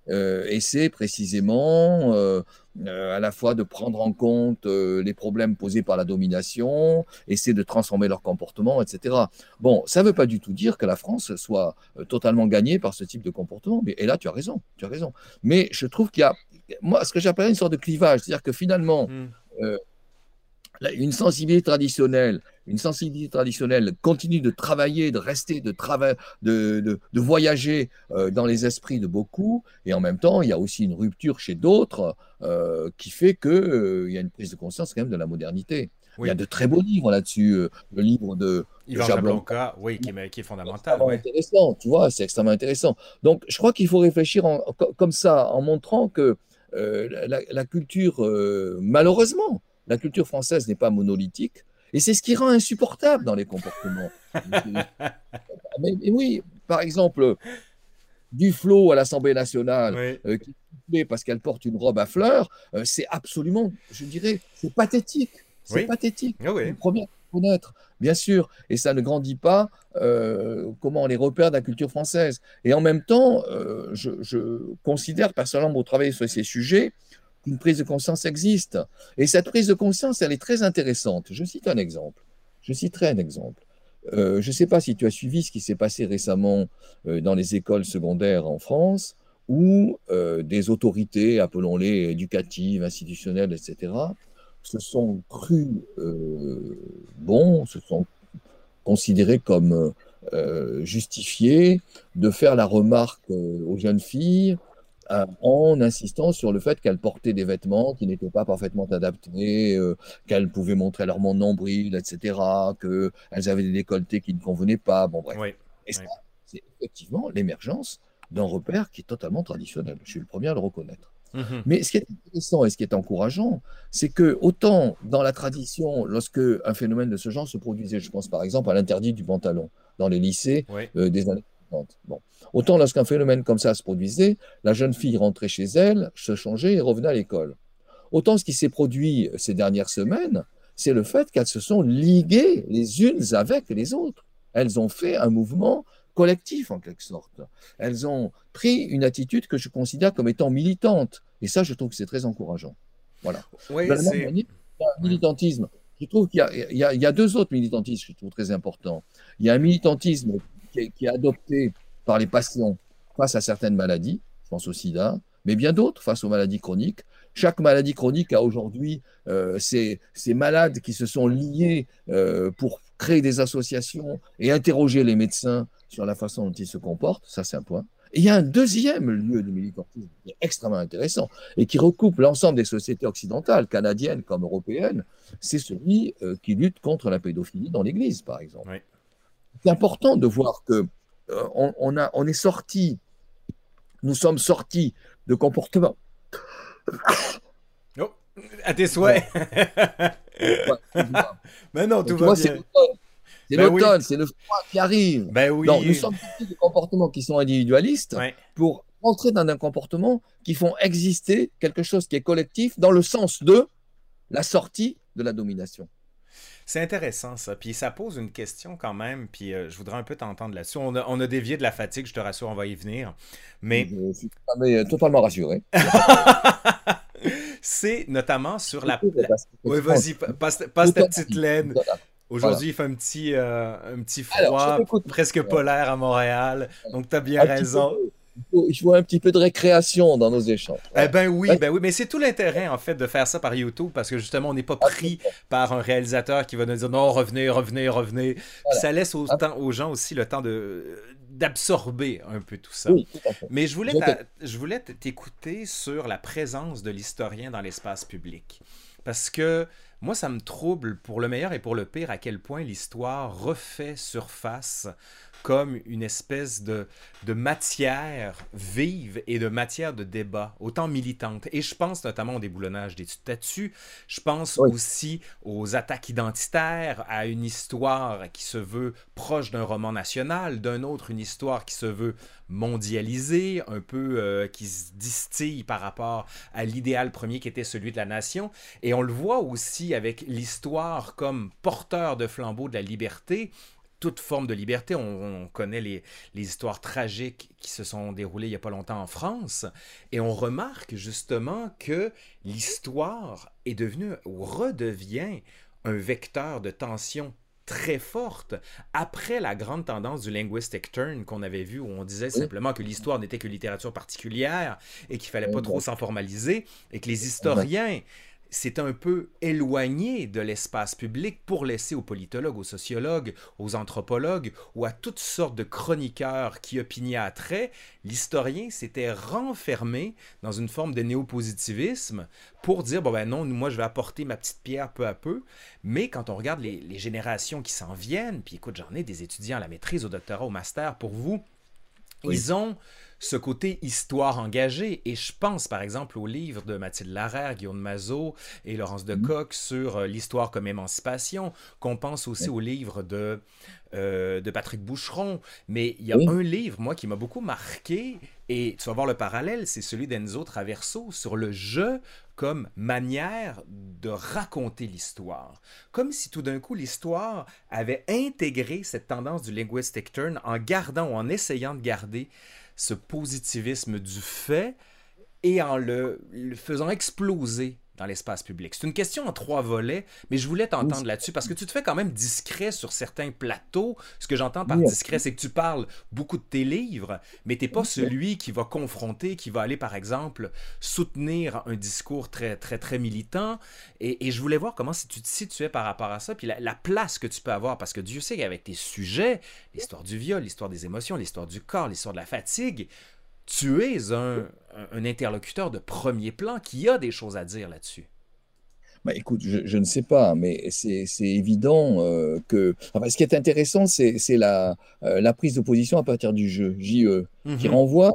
Speaker 2: euh, essaient précisément euh, euh, à la fois de prendre en compte les problèmes posés par la domination, essayer de transformer leur comportement, etc. Bon, ça ne veut pas du tout dire que la France soit totalement gagnée par ce type de comportement. Mais, et là, tu as raison, tu as raison. Mais je trouve qu'il y a, moi, ce que j'appelle une sorte de clivage, c'est-à-dire que finalement, mmh une sensibilité traditionnelle, une sensibilité traditionnelle continue de travailler, de rester, de, de, de, voyager euh, dans les esprits de beaucoup, et en même temps, il y a aussi une rupture chez d'autres euh, qui fait qu'il euh, y a une prise de conscience quand même de la modernité. Il y a de très beaux livres là-dessus. Euh, le livre de,
Speaker 1: Yvan Jablonka, oui, qui est, qui est fondamental.
Speaker 2: C'est intéressant, tu vois, c'est extrêmement intéressant. Donc, je crois qu'il faut réfléchir comme ça, en montrant que la, culture, malheureusement, la culture française n'est pas monolithique. Et c'est ce qui rend insupportable dans les comportements. mais, oui, par exemple, Duflo à l'Assemblée nationale, qui est parce qu'elle porte une robe à fleurs, c'est absolument, je dirais, c'est pathétique. C'est pathétique.
Speaker 1: Ah oui.
Speaker 2: Premier connaître, bien sûr, et ça ne grandit pas euh, comment on les repère de la culture française. Et en même temps, euh, je, considère personnellement pour travailler sur ces sujets qu'une prise de conscience existe. Et cette prise de conscience, elle est très intéressante. Je cite un exemple. Je citerai un exemple. Euh, je ne sais pas si tu as suivi ce qui s'est passé récemment dans les écoles secondaires en France, où des autorités, appelons-les éducatives, institutionnelles, etc., se sont crus euh, bons, se sont considérés comme euh, justifiés de faire la remarque euh, aux jeunes filles en insistant sur le fait qu'elles portaient des vêtements qui n'étaient pas parfaitement adaptés, qu'elles pouvaient montrer leur nombril, etc., qu'elles avaient des décolletés qui ne convenaient pas. Bon, bref. et ça, c'est effectivement l'émergence d'un repère qui est totalement traditionnel. Je suis le premier à le reconnaître. Mhm. Mais ce qui est intéressant et ce qui est encourageant, c'est que autant dans la tradition, lorsque un phénomène de ce genre se produisait, je pense par exemple à l'interdit du pantalon dans les lycées euh, des années 50. Bon. Autant lorsqu'un phénomène comme ça se produisait, la jeune fille rentrait chez elle, se changeait et revenait à l'école. Autant ce qui s'est produit ces dernières semaines, c'est le fait qu'elles se sont liguées les unes avec les autres. Elles ont fait un mouvement collectif en quelque sorte. Elles ont pris une attitude que je considère comme étant militante. Et ça, je trouve que c'est très encourageant. Voilà.
Speaker 1: Oui,
Speaker 2: militantisme. Je trouve qu'il y, y, a deux autres militantismes que je trouve très importants. Il y a un militantisme qui est, qui adopté par les patients face à certaines maladies, je pense au sida, mais bien d'autres face aux maladies chroniques. Chaque maladie chronique a aujourd'hui euh, ces, malades qui se sont liés euh, pour créer des associations et interroger les médecins sur la façon dont ils se comportent. Ça, c'est un point. Et il y a un deuxième lieu de militantisme qui est extrêmement intéressant et qui recoupe l'ensemble des sociétés occidentales, canadiennes comme européennes, c'est celui euh, qui lutte contre la pédophilie dans l'Église, par exemple. C'est important de voir que on, a, on est sorti, nous sommes sortis de comportements
Speaker 1: Oh, à tes souhaits. Mais non, tout va bien.
Speaker 2: C'est ben l'automne, c'est le froid qui arrive.
Speaker 1: Ben oui.
Speaker 2: nous sommes sortis de comportements qui sont individualistes pour entrer dans un comportement qui font exister quelque chose qui est collectif dans le sens de la sortie de la domination.
Speaker 1: C'est intéressant ça. Puis ça pose une question quand même. Puis euh, je voudrais un peu t'entendre là-dessus. On a, dévié de la fatigue, je te rassure, on va y venir. Mais.
Speaker 2: Je suis euh, totalement rassuré.
Speaker 1: C'est notamment sur la. Oui, vas-y, passe, ta petite laine. Aujourd'hui, il fait un petit, euh, un petit froid, presque polaire à Montréal. Donc, tu as bien raison
Speaker 2: il faut un petit peu de récréation dans nos échanges.
Speaker 1: Eh ben oui, ben oui, mais c'est tout l'intérêt en fait de faire ça par YouTube parce que justement on n'est pas pris par un réalisateur qui va nous dire non revenez, revenez, revenez. ça laisse aux gens aussi le temps de d'absorber un peu tout ça. mais je voulais je voulais t'écouter sur la présence de l'historien dans l'espace public. Parce que moi, ça me trouble pour le meilleur et pour le pire à quel point l'histoire refait surface comme une espèce de, de matière vive et de matière de débat, autant militante. Et je pense notamment au déboulonnage des statuts, je pense aussi aux attaques identitaires, à une histoire qui se veut proche d'un roman national, d'un autre une histoire qui se veut mondialisée, un peu euh, qui se distille par rapport à l'idéal premier qui était celui de la nation. Et on le voit aussi avec l'histoire comme porteur de flambeau de la liberté, toute forme de liberté. On, connaît les, histoires tragiques qui se sont déroulées il n'y a pas longtemps en France. Et on remarque justement que l'histoire est devenue ou redevient un vecteur de tension très forte après la grande tendance du linguistic turn qu'on avait vu où on disait simplement que l'histoire n'était que littérature particulière et qu'il fallait pas trop s'en formaliser et que les historiens c'est un peu éloigné de l'espace public pour laisser aux politologues, aux sociologues, aux anthropologues ou à toutes sortes de chroniqueurs qui opiniâtraient, l'historien s'était renfermé dans une forme de néopositivisme pour dire bon ben non, moi je vais apporter ma petite pierre peu à peu. Mais quand on regarde les, les générations qui s'en viennent, puis écoute, j'en ai des étudiants à la maîtrise, au doctorat, au master pour vous, ils ont ce côté histoire engagée. Et je pense par exemple au livre de Mathilde Larère, Guillaume Mazot et Laurence de mhm. Sur euh, l'histoire comme émancipation, qu'on pense aussi au livre de, euh, de Patrick Boucheron. Mais il y a un livre, moi, qui m'a beaucoup marqué, et tu vas voir le parallèle, c'est celui d'Enzo Traverso sur le jeu comme manière de raconter l'histoire. Comme si tout d'un coup l'histoire avait intégré cette tendance du linguistic turn en gardant ou en essayant de garder ce positivisme du fait et en le, faisant exploser dans l'espace public. C'est une question en trois volets, mais je voulais t'entendre là-dessus parce que tu te fais quand même discret sur certains plateaux. Ce que j'entends par discret, c'est que tu parles beaucoup de tes livres, mais tu n'es pas celui qui va confronter, qui va aller, par exemple, soutenir un discours très, très, très militant. Et, je voulais voir comment si tu te situais par rapport à ça, puis la, la place que tu peux avoir, parce que Dieu sait qu'avec tes sujets, l'histoire du viol, l'histoire des émotions, l'histoire du corps, l'histoire de la fatigue, tu es un, interlocuteur de premier plan qui a des choses à dire là-dessus.
Speaker 2: Bah, écoute, je, ne sais pas, mais c'est évident euh, que. ce qui est intéressant, c'est la, euh, la, prise de position à partir du jeu, JE, qui mhm. renvoie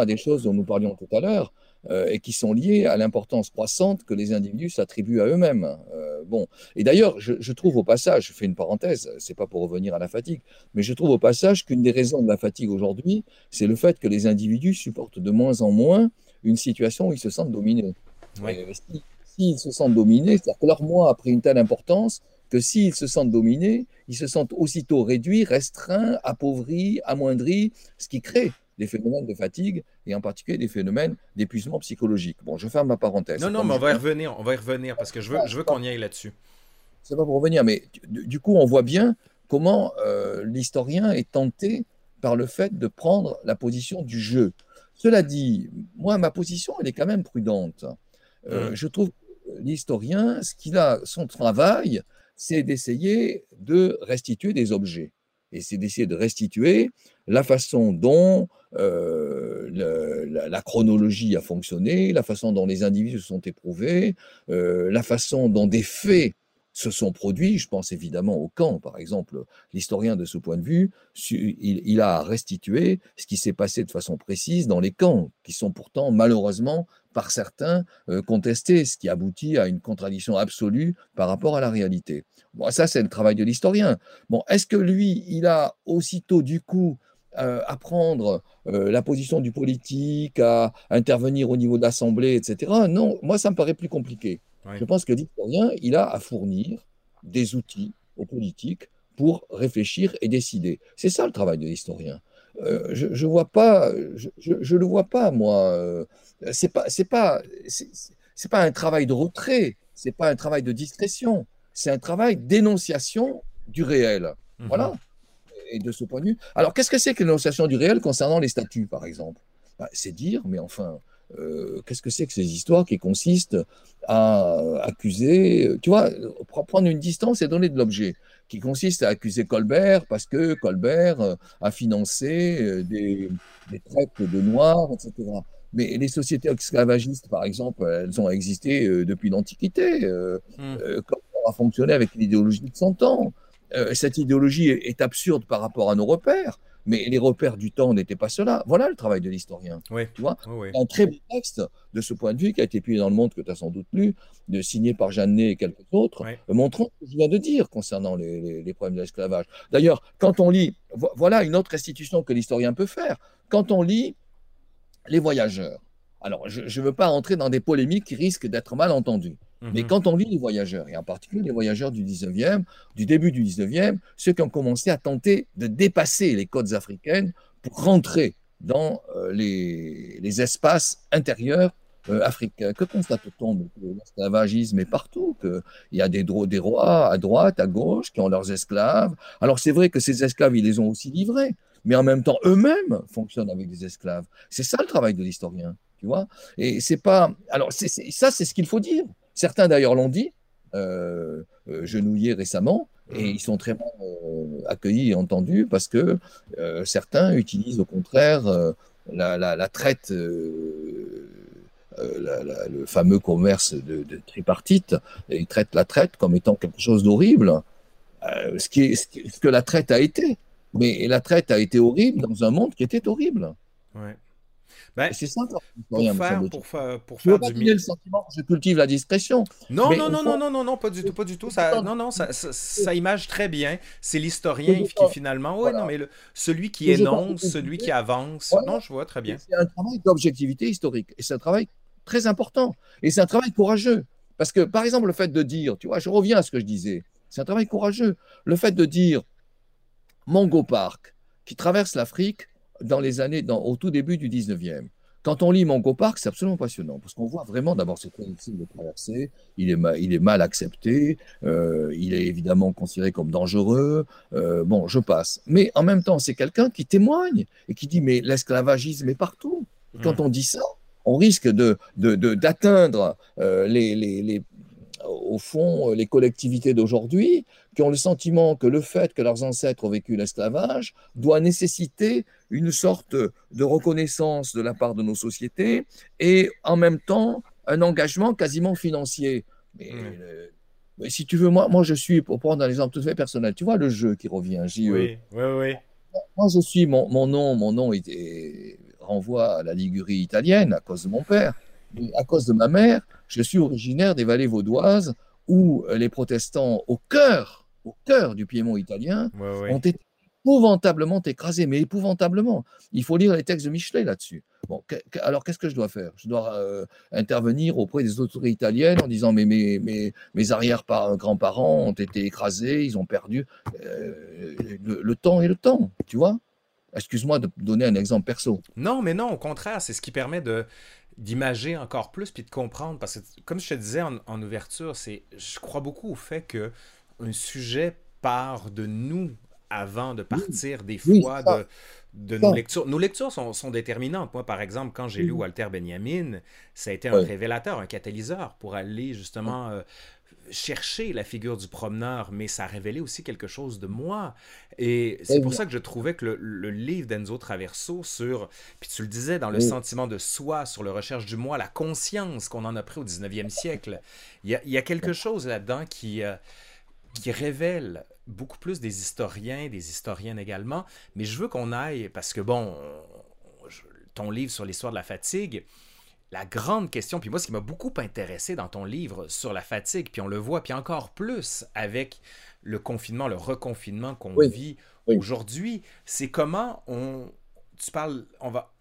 Speaker 2: à des choses dont nous parlions tout à l'heure. Euh, et qui sont liées à l'importance croissante que les individus s'attribuent à eux-mêmes. Euh, bon, et d'ailleurs, je, trouve au passage, je fais une parenthèse, c'est pas pour revenir à la fatigue, mais je trouve au passage qu'une des raisons de la fatigue aujourd'hui, c'est le fait que les individus supportent de moins en moins une situation où ils se sentent dominés. S'ils se sentent dominés, c'est-à-dire que leur moi a pris une telle importance que s'ils se sentent dominés, ils se sentent aussitôt réduits, restreints, appauvris, amoindris, ce qui crée des phénomènes de fatigue et en particulier des phénomènes d'épuisement psychologique. Bon, je ferme ma parenthèse.
Speaker 1: Non, non, mais on va y revenir, on va y revenir parce que je veux, je veux qu'on y aille là-dessus.
Speaker 2: C'est pas pour revenir, mais du, coup, on voit bien comment euh, l'historien est tenté par le fait de prendre la position du jeu. Cela dit, moi, ma position, elle est quand même prudente. Euh, mmh. Je trouve l'historien, ce qu'il a, son travail, c'est d'essayer de restituer des objets. Et c'est d'essayer de restituer la façon dont euh, la, chronologie a fonctionné, la façon dont les individus se sont éprouvés, euh, la façon dont des faits se sont produits. Je pense évidemment au camp, par exemple. L'historien, de ce point de vue, il, a restitué ce qui s'est passé de façon précise dans les camps, qui sont pourtant malheureusement par certains euh, contestés, ce qui aboutit à une contradiction absolue par rapport à la réalité. Bon, ça, c'est le travail de l'historien. Bon, est-ce que lui, il a aussitôt du coup euh, à prendre euh, la position du politique, à intervenir au niveau de l'Assemblée, etc. Non, moi, ça me paraît plus compliqué. Je pense que l'historien, il a à fournir des outils aux politiques pour réfléchir et décider. C'est ça le travail de l'historien. Euh, je ne vois pas, je, le vois pas moi. c'est pas, c'est pas, c'est pas un travail de retrait. C'est pas un travail de discrétion. C'est un travail d'énonciation du réel. Mhm. Voilà et de ce point de vue. Alors, qu'est-ce que c'est que l'énonciation du réel concernant les statuts, par exemple? Bah, C'est dire, mais enfin, euh, qu'est-ce que c'est que ces histoires qui consistent à accuser, tu vois, prendre une distance et donner de l'objet, qui consiste à accuser Colbert parce que Colbert euh, a financé euh, des, des traites de noirs, etc. Mais les sociétés esclavagistes, par exemple, elles ont existé depuis l'Antiquité. Hmm. Colbert a fonctionné avec l'idéologie de son temps. Euh, cette idéologie est, absurde par rapport à nos repères, mais les repères du temps n'étaient pas cela. Voilà le travail de l'historien. Tu vois Un très beau texte de ce point de vue qui a été publié dans le monde que tu as sans doute lu, de, signé par Jeannet et quelques autres, montrant ce que je viens de dire concernant les, problèmes de l'esclavage. D'ailleurs, quand on lit, voilà une autre restitution que l'historien peut faire. Quand on lit Les Voyageurs, alors je ne veux pas entrer dans des polémiques qui risquent d'être mal entendues. Mais mhm. quand on lit les voyageurs, et en particulier les voyageurs du 19e, du début du 19e, ceux qui ont commencé à tenter de dépasser les côtes africaines pour rentrer dans euh, les, espaces intérieurs euh, africains. Que constate-t-on L'esclavagisme est partout, qu'il y a des, des rois à droite, à gauche, qui ont leurs esclaves. Alors c'est vrai que ces esclaves, ils les ont aussi livrés, mais en même temps, eux-mêmes fonctionnent avec des esclaves. C'est ça le travail de l'historien, tu vois Et c'est pas... Alors ça, c'est ce qu'il faut dire Certains d'ailleurs l'ont dit, euh, genouillés récemment, et ils sont très mal accueillis et entendus parce que certains utilisent au contraire la, traite, le fameux commerce de, tripartite, et ils traitent la traite comme étant quelque chose d'horrible, ce, qui est, ce, que la traite a été. Mais la traite a été horrible dans un monde qui était horrible.
Speaker 1: Ouais.
Speaker 2: Ben, c'est ça.
Speaker 1: Pour faire, pour, faire, pour faire
Speaker 2: du le sentiment que je cultive la discrétion.
Speaker 1: Non, non, non, non, non, non, non, pas du tout, pas du tout. Ça, non, non, ça, ça, image très bien. C'est l'historien qui finalement, oui, non, mais le, celui qui énonce, celui qui avance. Non, je vois très bien.
Speaker 2: C'est un travail d'objectivité historique et c'est un travail très important et c'est un travail courageux parce que, par exemple, le fait de dire, tu vois, je reviens à ce que je disais, c'est un travail courageux. Le fait de dire Mongo Park, qui traverse l'Afrique dans les années, dans, au tout début du 19e. Quand on lit Mongo Park, c'est absolument passionnant, parce qu'on voit vraiment d'abord c'est difficile de traverser, il est, mal, il est mal accepté, euh, il est évidemment considéré comme dangereux, euh, bon, je passe. Mais en même temps, c'est quelqu'un qui témoigne et qui dit, mais l'esclavagisme est partout. quand mmh. on dit ça, on risque de, d'atteindre de, euh, les, les, les, au fond, les collectivités d'aujourd'hui qui ont le sentiment que le fait que leurs ancêtres ont vécu l'esclavage doit nécessiter une sorte de reconnaissance de la part de nos sociétés et en même temps un engagement quasiment financier. Mais, euh, si tu veux, moi, moi je suis, pour prendre un exemple tout à fait personnel, tu vois le jeu qui revient,
Speaker 1: JE. Oui, oui, oui.
Speaker 2: Moi je suis, mon, mon nom, mon nom renvoie à la Ligurie italienne à cause de mon père. À cause de ma mère, je suis originaire des vallées vaudoises où les protestants au cœur, au cœur du Piémont italien ont été épouvantablement écrasés, mais épouvantablement. Il faut lire les textes de Michelet là-dessus. Bon, alors qu'est-ce que je dois faire? Je dois euh, intervenir auprès des autorités italiennes en disant mais mes, mes, mes arrière-grands-parents ont été écrasés, ils ont perdu. Euh, le, le, temps est le temps, tu vois? Excuse-moi de donner un exemple perso.
Speaker 1: Non, mais non, au contraire, c'est ce qui permet de d'imager encore plus puis de comprendre parce que comme je te disais en, ouverture, c'est je crois beaucoup au fait que un sujet part de nous avant de partir des fois de, de nos lectures. Nos lectures sont, sont, déterminantes. Moi, par exemple, quand j'ai lu Walter Benjamin, ça a été un révélateur, un catalyseur pour aller justement euh, chercher la figure du promeneur, mais ça révélait aussi quelque chose de moi. Et c'est pour ça que je trouvais que le, livre d'Enzo Traverso sur, puis tu le disais, dans le sentiment de soi, sur le recherche du moi, la conscience qu'on en a pris au 19e siècle, il y a, quelque chose là-dedans qui, euh, qui révèle beaucoup plus des historiens, des historiennes également. Mais je veux qu'on aille, parce que bon, ton livre sur l'histoire de la fatigue, la grande question, puis moi, ce qui m'a beaucoup intéressé dans ton livre sur la fatigue, puis on le voit, puis encore plus avec le confinement, le reconfinement qu'on vit aujourd'hui, c'est comment on, tu parles, on va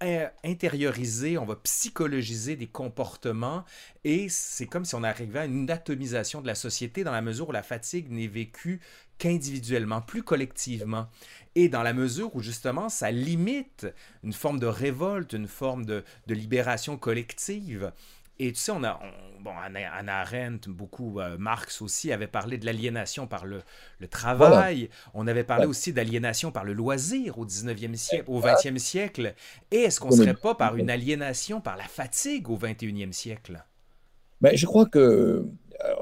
Speaker 1: intérioriser, on va psychologiser des comportements et c'est comme si on arrivait à une atomisation de la société dans la mesure où la fatigue n'est vécue qu'individuellement, plus collectivement. Et dans la mesure où justement ça limite une forme de révolte, une forme de, libération collective. Et tu sais, on a, bon, Anna, Arendt, beaucoup, euh, Marx aussi, avait parlé de l'aliénation par le, travail. On avait parlé aussi d'aliénation par le loisir au 19e siècle, au 20e siècle. Et est-ce qu'on ne serait pas par une aliénation par la fatigue au 21e siècle?
Speaker 2: Ben, je crois que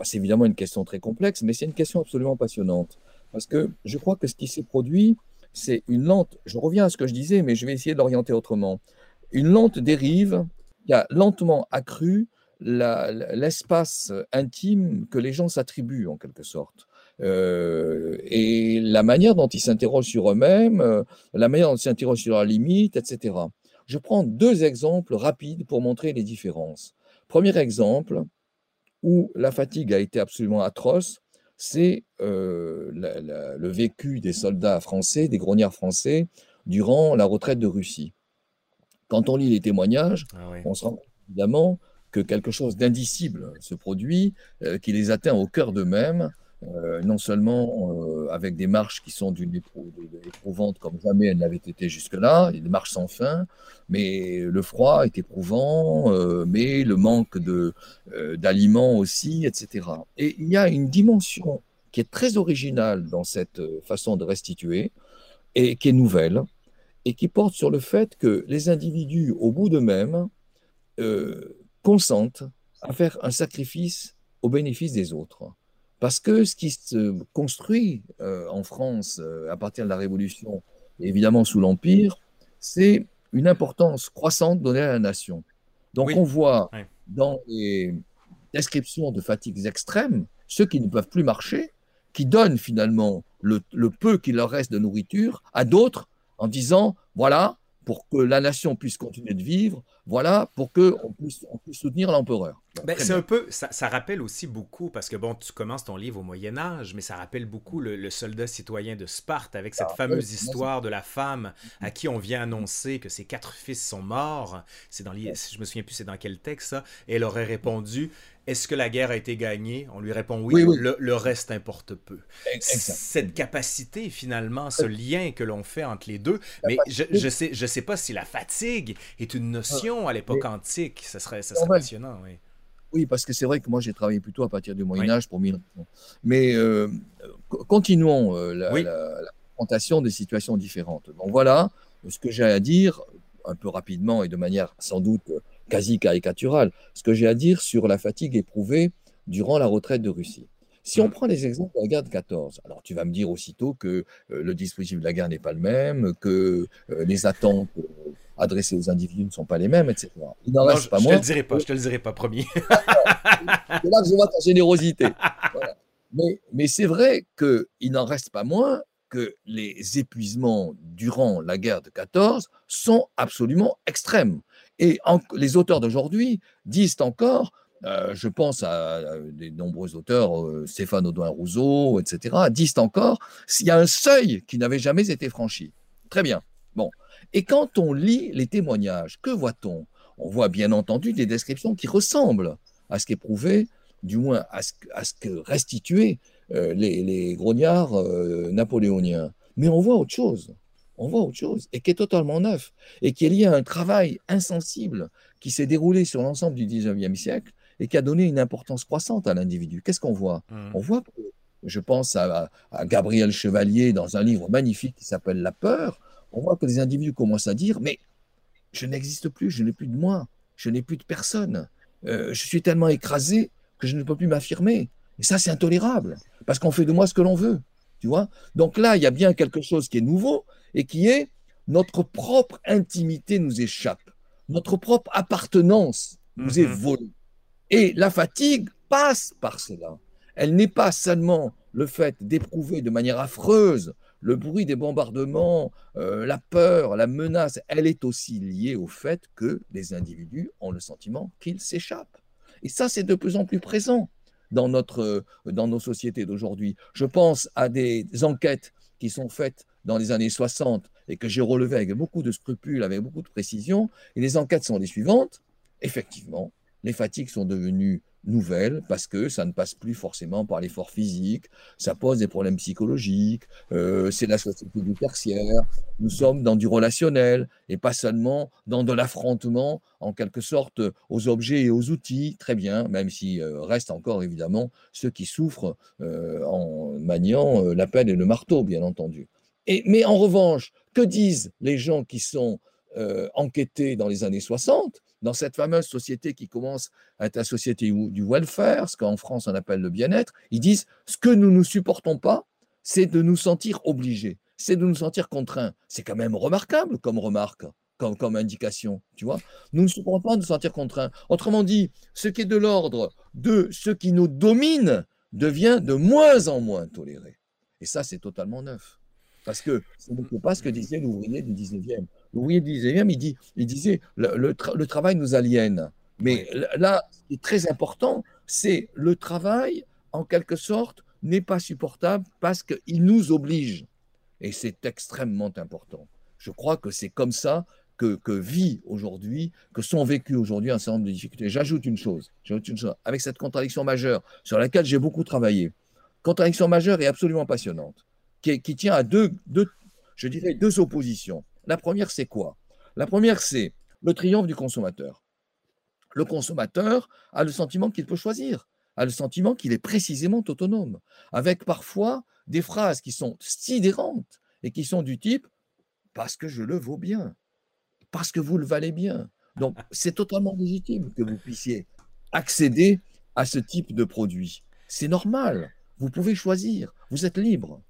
Speaker 2: c'est évidemment une question très complexe, mais c'est une question absolument passionnante. Parce que je crois que ce qui s'est produit, c'est une lente, je reviens à ce que je disais, mais je vais essayer d'orienter autrement, une lente dérive qui a lentement accru l'espace intime que les gens s'attribuent en quelque sorte. Euh, et la manière dont ils s'interrogent sur eux-mêmes, euh, la manière dont ils s'interrogent sur leurs limites, etc. Je prends deux exemples rapides pour montrer les différences. Premier exemple, où la fatigue a été absolument atroce, c'est euh, le vécu des soldats français, des grognards français, durant la retraite de Russie. Quand on lit les témoignages, ah on se rend compte évidemment que quelque chose d'indicible se produit, euh, qui les atteint au cœur d'eux-mêmes, euh, non seulement euh, avec des marches qui sont d'une éprouvante comme jamais elles n'avaient été jusque-là, des marches sans fin, mais le froid est éprouvant, euh, mais le manque d'aliments aussi, etc. Et il y a une dimension qui est très originale dans cette façon de restituer et qui est nouvelle et qui porte sur le fait que les individus, au bout d'eux-mêmes, consentent à faire un sacrifice au bénéfice des autres. Parce que ce qui se construit euh, en France euh, à partir de la Révolution, évidemment sous l'Empire, c'est une importance croissante donnée à la nation. Donc on voit dans les descriptions de fatigues extrêmes, ceux qui ne peuvent plus marcher, qui donnent finalement le, le peu qu'il leur reste de nourriture à d'autres en disant, voilà, pour que la nation puisse continuer de vivre, voilà, pour qu'on puisse, on puisse soutenir l'empereur.
Speaker 1: Ben, c'est un peu, ça, ça, rappelle aussi beaucoup, parce que bon, tu commences ton livre au Moyen Âge, mais ça rappelle beaucoup le, soldat citoyen de Sparte, avec cette ah, fameuse histoire de la femme à qui on vient annoncer que ses quatre fils sont morts. C'est dans, je me souviens plus c'est dans quel texte ça, et elle aurait répondu, est-ce que la guerre a été gagnée? On lui répond oui, Le, reste importe peu. Cette capacité, finalement, ce lien que l'on fait entre les deux. Mais je ne sais, je sais pas si la fatigue est une notion à l'époque antique. Ça serait, ça serait passionnant. Oui.
Speaker 2: Oui, parce que c'est vrai que moi j'ai travaillé plutôt à partir du Moyen Âge pour mille Mais euh, continuons euh, la, présentation des situations différentes. Donc voilà ce que j'ai à dire, un peu rapidement et de manière sans doute quasi caricaturale, ce que j'ai à dire sur la fatigue éprouvée durant la retraite de Russie. Si on mm. prend les exemples de la guerre de 14, alors tu vas me dire aussitôt que euh, le dispositif de la guerre n'est pas le même, que les attentes adressées aux individus ne sont pas les mêmes, etc.
Speaker 1: Il n'en reste je, pas je moins. te le dirai pas, je te le dirai pas, promis.
Speaker 2: c'est là que je vois ta générosité. Mais, mais c'est vrai qu'il n'en reste pas moins que les épuisements durant la guerre de 14 sont absolument extrêmes. Et les auteurs d'aujourd'hui disent encore, euh, je pense à, des nombreux auteurs, euh, Stéphane Audouin Rousseau, etc., disent encore, s'il y a un seuil qui n'avait jamais été franchi. Très bien. Bon. Et quand on lit les témoignages, que voit-on? On voit bien entendu des descriptions qui ressemblent à ce qu'éprouvaient, du moins à ce, que restituaient euh, les, les, grognards napoléoniens. Mais on voit autre chose on voit autre chose, et qui est totalement neuf, et qui est lié à un travail insensible qui s'est déroulé sur l'ensemble du 19e siècle et qui a donné une importance croissante à l'individu. Qu'est-ce qu'on voit? Mmh. On voit, je pense à, Gabriel Chevalier dans un livre magnifique qui s'appelle La peur, on voit que les individus commencent à dire, mais je n'existe plus, je n'ai plus de moi, je n'ai plus de personne, euh, je suis tellement écrasé que je ne peux plus m'affirmer. Et ça, c'est intolérable, parce qu'on fait de moi ce que l'on veut. Tu vois Donc là, il y a bien quelque chose qui est nouveau, et qui est notre propre intimité nous échappe, notre propre appartenance nous est mhm. volée. Et la fatigue passe par cela. Elle n'est pas seulement le fait d'éprouver de manière affreuse le bruit des bombardements, euh, la peur, la menace, elle est aussi liée au fait que les individus ont le sentiment qu'ils s'échappent. Et ça, c'est de plus en plus présent dans, notre, dans nos sociétés d'aujourd'hui. Je pense à des enquêtes qui sont faites dans les années 60 et que j'ai relevé avec beaucoup de scrupules, avec beaucoup de précision, et les enquêtes sont les suivantes. Effectivement, les fatigues sont devenues nouvelles parce que ça ne passe plus forcément par l'effort physique, ça pose des problèmes psychologiques, euh, c'est la société du tertiaire, nous sommes dans du relationnel et pas seulement dans de l'affrontement en quelque sorte aux objets et aux outils, très bien, même si euh, reste encore évidemment ceux qui souffrent euh, en maniant la pelle et le marteau, bien entendu. Mais en revanche, que disent les gens qui sont enquêtés dans les années 60, dans cette fameuse société qui commence à être la société du welfare, ce qu'en France on appelle le bien-être Ils disent ce que nous ne supportons pas, c'est de nous sentir obligés, c'est de nous sentir contraints. C'est quand même remarquable comme remarque. Comme, indication, tu vois. Nous ne supportons pas de nous sentir contraints. Autrement dit, ce qui est de l'ordre de ce qui nous domine devient de moins en moins toléré. Et ça, c'est totalement neuf. Parce que ce n'est pas ce que disait l'ouvrier du 19e. L'ouvrier du 19e, il, dit, il disait le, le, travail nous aliène. Mais là, ce qui est très important, c'est le travail, en quelque sorte, n'est pas supportable parce qu'il nous oblige. Et c'est extrêmement important. Je crois que c'est comme ça que, que vit aujourd'hui, que sont vécues aujourd'hui un certain nombre de difficultés. J'ajoute une chose, j'ajoute une chose, avec cette contradiction majeure sur laquelle j'ai beaucoup travaillé. Contradiction majeure et absolument passionnante qui, tient à deux, je dirais, deux oppositions. La première, c'est quoi? La première, c'est le triomphe du consommateur. Le consommateur a le sentiment qu'il peut choisir, a le sentiment qu'il est précisément autonome, avec parfois des phrases qui sont sidérantes et qui sont du type parce que je le vaux bien, parce que vous le valez bien. Donc, c'est totalement légitime que vous puissiez accéder à ce type de produit. C'est normal. Vous pouvez choisir. Vous êtes libre.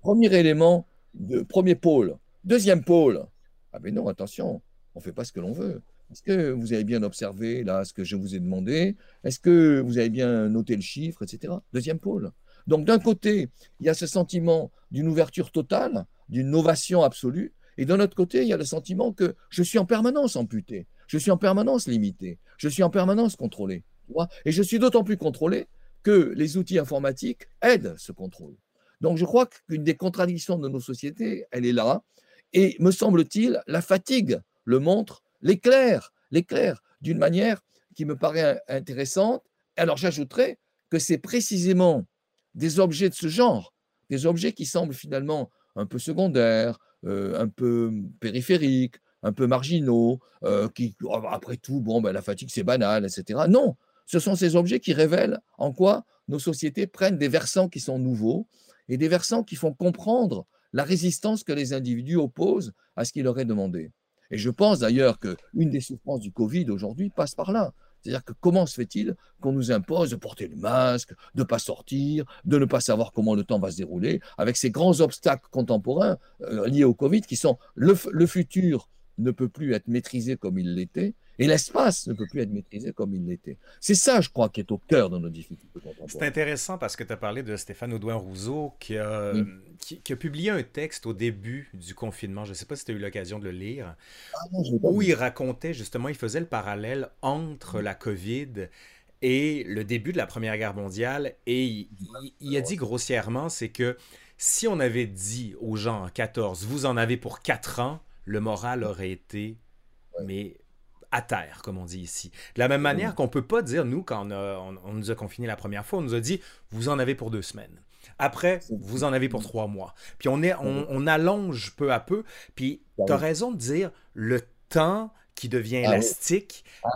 Speaker 2: Premier élément, de, premier pôle. Deuxième pôle. Ah ben non, attention, on ne fait pas ce que l'on veut. Est-ce que vous avez bien observé là ce que je vous ai demandé? Est-ce que vous avez bien noté le chiffre, etc. Deuxième pôle. Donc d'un côté, il y a ce sentiment d'une ouverture totale, d'une novation absolue, et d'un autre côté, il y a le sentiment que je suis en permanence amputé, je suis en permanence limité, je suis en permanence contrôlé. et je suis d'autant plus contrôlé que les outils informatiques aident ce contrôle. Donc je crois qu'une des contradictions de nos sociétés, elle est là. Et me semble-t-il, la fatigue le montre, l'éclair, l'éclair d'une manière qui me paraît intéressante. Alors j'ajouterais que c'est précisément des objets de ce genre, des objets qui semblent finalement un peu secondaires, euh, un peu périphériques, un peu marginaux, euh, qui, oh, après tout, bon, ben, la fatigue, c'est banal, etc. Non, ce sont ces objets qui révèlent en quoi nos sociétés prennent des versants qui sont nouveaux et des versants qui font comprendre la résistance que les individus opposent à ce qui leur est demandé. Et je pense d'ailleurs qu'une des souffrances du Covid aujourd'hui passe par là. C'est-à-dire que comment se fait-il qu'on nous impose de porter le masque, de ne pas sortir, de ne pas savoir comment le temps va se dérouler, avec ces grands obstacles contemporains euh, liés au Covid qui sont le, le futur ne peut plus être maîtrisé comme il l'était, et l'espace ne peut plus être maîtrisé comme il l'était. C'est ça, je crois, qui est au cœur de nos difficultés contemporaines.
Speaker 1: C'est intéressant parce que tu as parlé de Stéphane Audouin-Rousseau qui a, qui, a publié un texte au début du confinement. Je ne sais pas si tu as eu l'occasion de le lire. Ah où il racontait justement, il faisait le parallèle entre la COVID et le début de la Première Guerre mondiale. Et il, il a dit grossièrement, c'est que si on avait dit aux gens en 14, vous en avez pour 4 ans, le moral aurait été mais à terre, comme on dit ici. De la même manière qu'on ne peut pas dire, nous, quand on, nous a confinés la première fois, on nous a dit, vous en avez pour deux semaines. Après, vous en avez pour trois mois. Puis on, est, on, allonge peu à peu. Puis tu as raison de dire, le temps qui devient ah élastique, ah,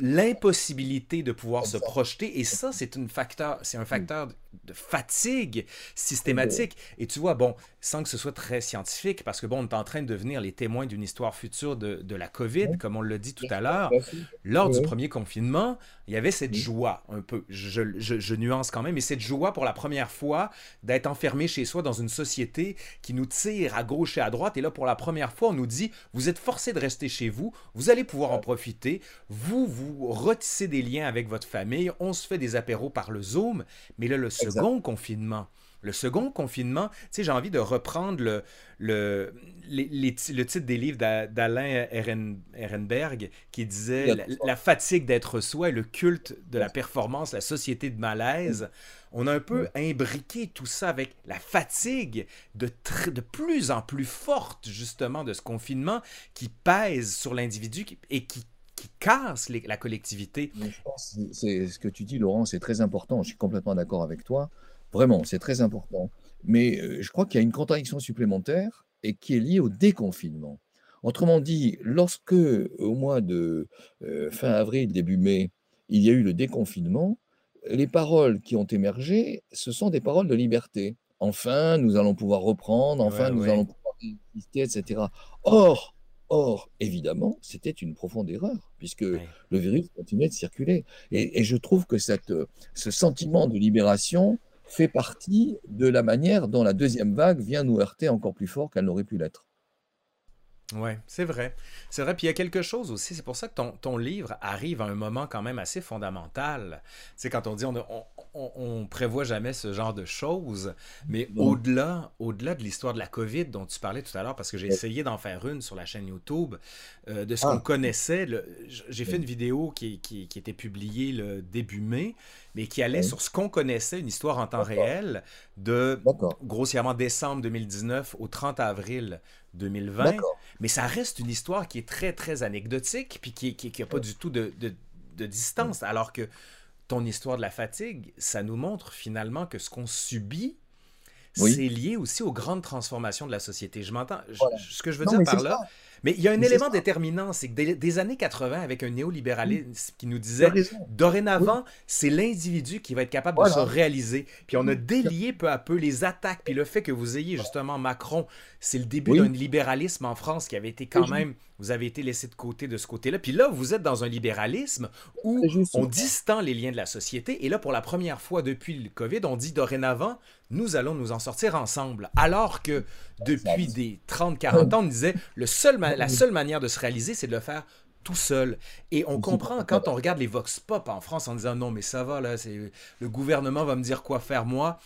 Speaker 1: l'impossibilité de pouvoir se projeter, et ça, c'est un facteur, c'est un facteur de fatigue systématique. Et tu vois, bon, sans que ce soit très scientifique, parce que bon, on est en train de devenir les témoins d'une histoire future de, de, la COVID, comme on l'a dit tout à l'heure. Lors du premier confinement, il y avait cette joie, un peu, je, je, je, nuance quand même, mais cette joie pour la première fois d'être enfermé chez soi dans une société qui nous tire à gauche et à droite. Et là, pour la première fois, on nous dit, vous êtes forcé de rester chez vous, vous allez pouvoir en profiter, vous, vous retissez des liens avec votre famille, on se fait des apéros par le Zoom, mais là, le second confinement. Le second confinement, tu sais, j'ai envie de reprendre le, le, le titre des livres d'Alain Ehrenberg qui disait la, fatigue d'être soi et le culte de la performance, la société de malaise. On a un peu imbriqué tout ça avec la fatigue de, de plus en plus forte, justement, de ce confinement qui pèse sur l'individu et qui qui casse la collectivité.
Speaker 2: c'est ce que tu dis, Laurent, c'est très important. Je suis complètement d'accord avec toi. Vraiment, c'est très important. Mais euh, je crois qu'il y a une contradiction supplémentaire et qui est liée au déconfinement. Autrement dit, lorsque au mois de euh, fin avril, début mai, il y a eu le déconfinement, les paroles qui ont émergé, ce sont des paroles de liberté. Enfin, nous allons pouvoir reprendre, enfin, nous allons pouvoir exister, etc. Or, Or, évidemment, c'était une profonde erreur, puisque le virus continuait de circuler. Et, je trouve que cette, ce sentiment de libération fait partie de la manière dont la deuxième vague vient nous heurter encore plus fort qu'elle n'aurait pu l'être.
Speaker 1: Oui, c'est vrai. C'est vrai. Puis il y a quelque chose aussi, c'est pour ça que ton, ton, livre arrive à un moment quand même assez fondamental. C'est quand on dit on, on, on, prévoit jamais ce genre de choses, mais au-delà au-delà de l'histoire de la COVID dont tu parlais tout à l'heure, parce que j'ai essayé d'en faire une sur la chaîne YouTube, euh, de ce qu'on ah. connaissait, j'ai fait une vidéo qui, qui, qui, était publiée le début mai, mais qui allait sur ce qu'on connaissait, une histoire en temps réel, de grossièrement décembre 2019 au 30 avril 2020. Mais ça reste une histoire qui est très, très anecdotique, puis qui n'a pas du tout de, de, distance. Alors que ton histoire de la fatigue, ça nous montre finalement que ce qu'on subit, c'est lié aussi aux grandes transformations de la société. Je m'entends. Ce que je veux dire par là, Mais il y a un élément déterminant, c'est que des, années 80, avec un néolibéralisme qui nous disait dorénavant, c'est l'individu qui va être capable de se réaliser. Puis on a délié peu à peu les attaques, puis le fait que vous ayez justement Macron, c'est le début d'un libéralisme en France qui avait été quand même, vous avez été laissé de côté de ce côté-là. Puis là, vous êtes dans un libéralisme où on distend les liens de la société. Et là, pour la première fois depuis le COVID, on dit dorénavant, nous allons nous en sortir ensemble. Alors que depuis des 30-40 ans, on disait le seul la seule manière de se réaliser, c'est de le faire tout seul. Et on comprend quand on regarde les vox pop en France en disant non, mais ça va, là, le gouvernement va me dire quoi faire moi.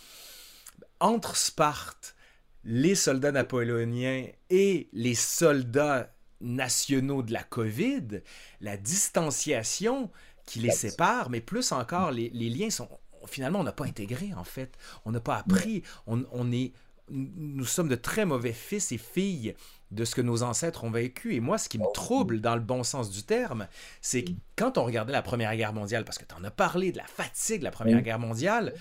Speaker 1: Entre Sparte, les soldats napoléoniens et les soldats nationaux de la COVID, la distanciation qui les sépare, mais plus encore, les, les liens sont, finalement, on n'a pas intégré, en fait. On n'a pas appris. On, est, nous sommes de très mauvais fils et filles de ce que nos ancêtres ont vécu. Et moi, ce qui me oh. trouble dans le bon sens du terme, c'est que quand on regardait la Première Guerre mondiale, parce que tu en as parlé de la fatigue de la Première Guerre mondiale,